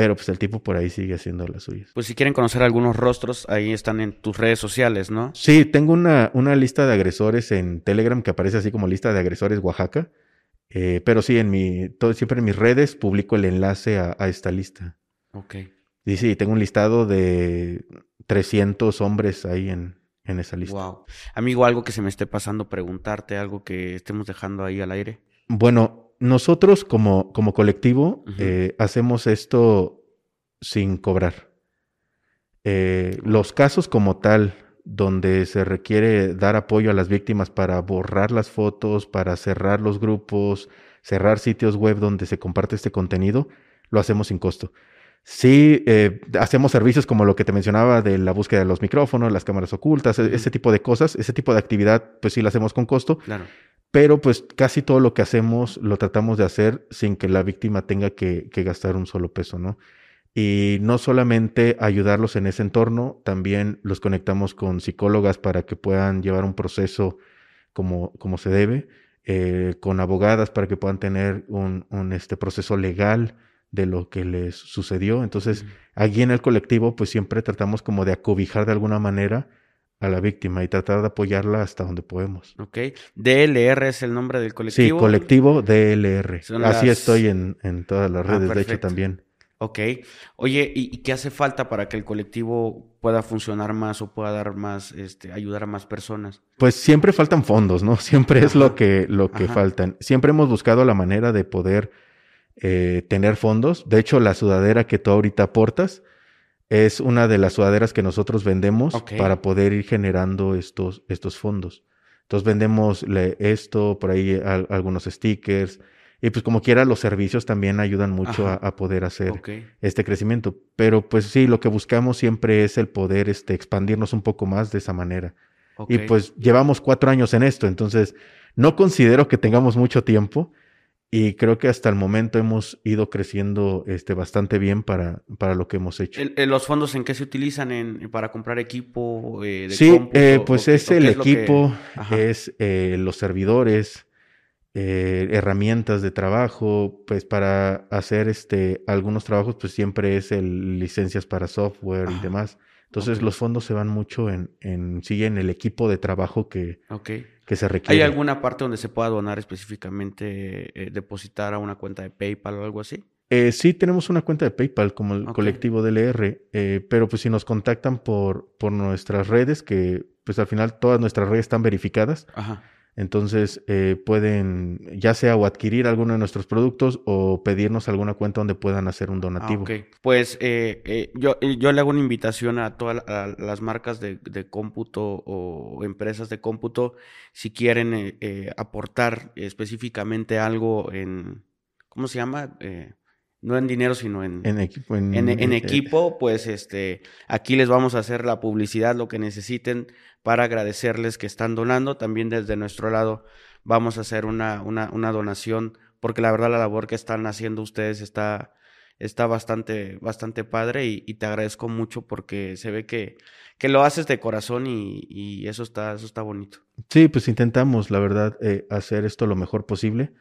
pero pues el tipo por ahí sigue haciendo las suyas. Pues si quieren conocer algunos rostros, ahí están en tus redes sociales, ¿no? Sí, tengo una, una lista de agresores en Telegram que aparece así como lista de agresores Oaxaca. Eh, pero sí, en mi, todo, siempre en mis redes publico el enlace a, a esta lista. Ok. Y sí, tengo un listado de 300 hombres ahí en, en esa lista. Wow. Amigo, algo que se me esté pasando, preguntarte, algo que estemos dejando ahí al aire. Bueno, nosotros como, como colectivo eh, hacemos esto sin cobrar. Eh, los casos como tal, donde se requiere dar apoyo a las víctimas para borrar las fotos, para cerrar los grupos, cerrar sitios web donde se comparte este contenido, lo hacemos sin costo. Sí, eh, hacemos servicios como lo que te mencionaba de la búsqueda de los micrófonos, las cámaras ocultas, e- ese tipo de cosas, ese tipo de actividad, pues sí la hacemos con costo, Claro. pero pues casi todo lo que hacemos lo tratamos de hacer sin que la víctima tenga que, que gastar un solo peso, ¿no? Y no solamente ayudarlos en ese entorno, también los conectamos con psicólogas para que puedan llevar un proceso como, como se debe, eh, con abogadas para que puedan tener un, un, este proceso legal de lo que les sucedió. Entonces, aquí en el colectivo, pues siempre tratamos como de acobijar de alguna manera a la víctima y tratar de apoyarla hasta donde podemos. Ok. DLR es el nombre del colectivo. Sí, colectivo DLR. Son Así las- estoy en, en todas las Ah, redes, de hecho también. Ok. Oye, ¿y, y qué hace falta para que el colectivo pueda funcionar más o pueda dar más, este, ayudar a más personas? Pues siempre faltan fondos, ¿no? Siempre es lo que, lo que Ajá. faltan. Siempre hemos buscado la manera de poder eh, tener fondos. De hecho, la sudadera que tú ahorita aportas es una de las sudaderas que nosotros vendemos para poder ir generando estos, estos fondos. Entonces vendemos esto, por ahí al- algunos stickers. Y pues como quiera, los servicios también ayudan mucho a, a poder hacer este crecimiento. Pero pues sí, lo que buscamos siempre es el poder este, expandirnos un poco más de esa manera. Y pues llevamos cuatro años en esto, entonces no considero que tengamos mucho tiempo y creo que hasta el momento hemos ido creciendo este, bastante bien para, para lo que hemos hecho. El- ¿Los fondos en qué se utilizan en, para comprar equipo eh, de sí, eh, pues ¿O- es o el es lo que- equipo, es eh, los servidores, eh, herramientas de trabajo, pues para hacer este, algunos trabajos, pues siempre es el licencias para software y demás. Entonces los fondos se van mucho en, en sí en el equipo de trabajo que, que se requiere. ¿Hay alguna parte donde se pueda donar específicamente, eh, depositar a una cuenta de PayPal o algo así? Eh, sí, tenemos una cuenta de PayPal como el colectivo DLR, eh, pero pues si nos contactan por, por nuestras redes, que pues al final todas nuestras redes están verificadas, Ajá. Entonces eh, pueden ya sea o adquirir alguno de nuestros productos o pedirnos alguna cuenta donde puedan hacer un Ah, donativo. ok. Pues eh, eh, yo, eh, yo le hago una invitación a todas la- las marcas de, de cómputo o empresas de cómputo, si quieren eh, eh, aportar específicamente algo en, ¿cómo se llama? Eh, no en dinero, sino en, En equipo. En, en, en eh, equipo, pues este, aquí les vamos a hacer la publicidad, lo que necesiten para agradecerles que están donando. También desde nuestro lado vamos a hacer una, una, una donación, porque la verdad la labor que están haciendo ustedes está, está bastante, bastante padre y, y te agradezco mucho porque se ve que, que lo haces de corazón y, y eso está, eso está bonito. Sí, pues intentamos, la verdad, eh, hacer esto lo mejor posible.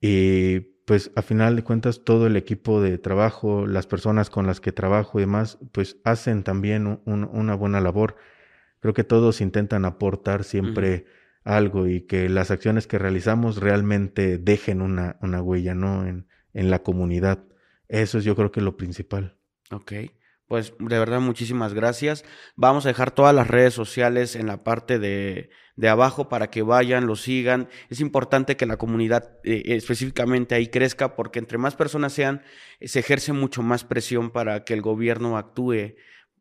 Y pues a final de cuentas todo el equipo de trabajo, las personas con las que trabajo y demás, pues hacen también un- un- una buena labor. Creo que todos intentan aportar siempre algo y que las acciones que realizamos realmente dejen una, una huella, ¿no? En, en la comunidad. Eso es yo creo que lo principal. Ok, pues de verdad muchísimas gracias. Vamos a dejar todas las redes sociales en la parte de, de abajo para que vayan, lo sigan. Es importante que la comunidad eh, específicamente ahí crezca porque entre más personas sean, se ejerce mucho más presión para que el gobierno actúe.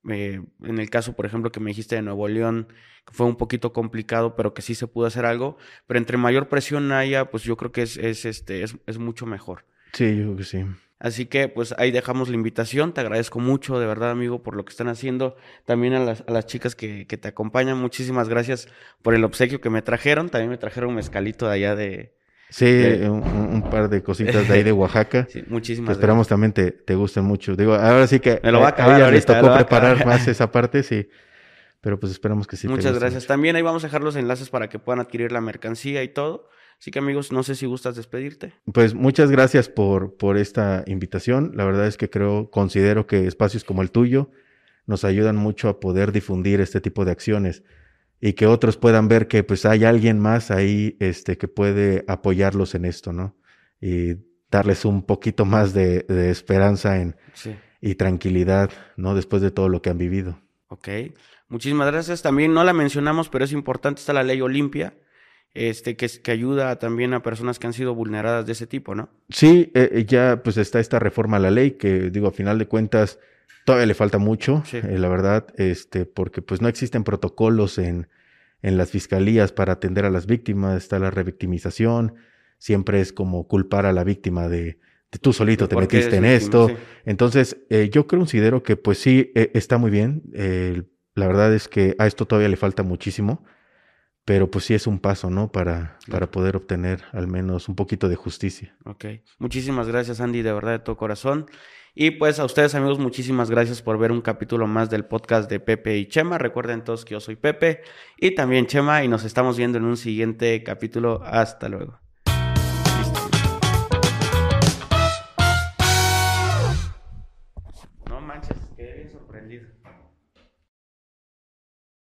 Eh, en el caso, por ejemplo, que me dijiste de Nuevo León, fue un poquito complicado, pero que sí se pudo hacer algo. Pero entre mayor presión haya, pues yo creo que es, es, este, es, es mucho mejor. Sí, yo creo que sí. Así que pues ahí dejamos la invitación. Te agradezco mucho, de verdad, amigo, por lo que están haciendo. También a las, a las chicas que, que te acompañan, muchísimas gracias por el obsequio que me trajeron. También me trajeron un mezcalito de allá de, Sí, un, par de cositas de ahí de Oaxaca. Sí, muchísimas que esperamos también te, te gusten mucho. Digo, ahora sí que Me lo va a acabar ella ahorita, les tocó preparar más esa parte, sí. Pero pues esperamos que sí. Muchas gracias. mucho. También ahí vamos a dejar los enlaces para que puedan adquirir la mercancía y todo. Así que amigos, no sé si gustas despedirte. Pues muchas gracias por, por esta invitación. La verdad es que creo, considero que espacios como el tuyo nos ayudan mucho a poder difundir este tipo de acciones y que otros puedan ver que pues hay alguien más ahí este, que puede apoyarlos en esto, ¿no? Y darles un poquito más de, de esperanza en, Sí. y tranquilidad, ¿no? Después de todo lo que han vivido. Ok. Muchísimas gracias. También no la mencionamos, pero es importante, está la ley Olimpia, este, que, ayuda también a personas que han sido vulneradas de ese tipo, ¿no? Sí, eh, eh, ya pues está esta reforma a la ley que digo, a final de cuentas todavía le falta mucho, Sí. eh, la verdad, este, porque pues no existen protocolos en, en las fiscalías para atender a las víctimas, está la revictimización, siempre es como culpar a la víctima de, de tú solito te ¿Por qué metiste en víctima? esto. Entonces, eh, yo considero que pues sí, eh, está muy bien, la verdad es que a esto todavía le falta muchísimo. Pero pues sí es un paso, ¿no? Para, para poder obtener al menos un poquito de justicia. Ok. Muchísimas gracias, Andy, de verdad, de todo corazón. Y pues a ustedes, amigos, muchísimas gracias por ver un capítulo más del podcast de Pepe y Chema. Recuerden todos que yo soy Pepe y también Chema y nos estamos viendo en un siguiente capítulo. Hasta luego.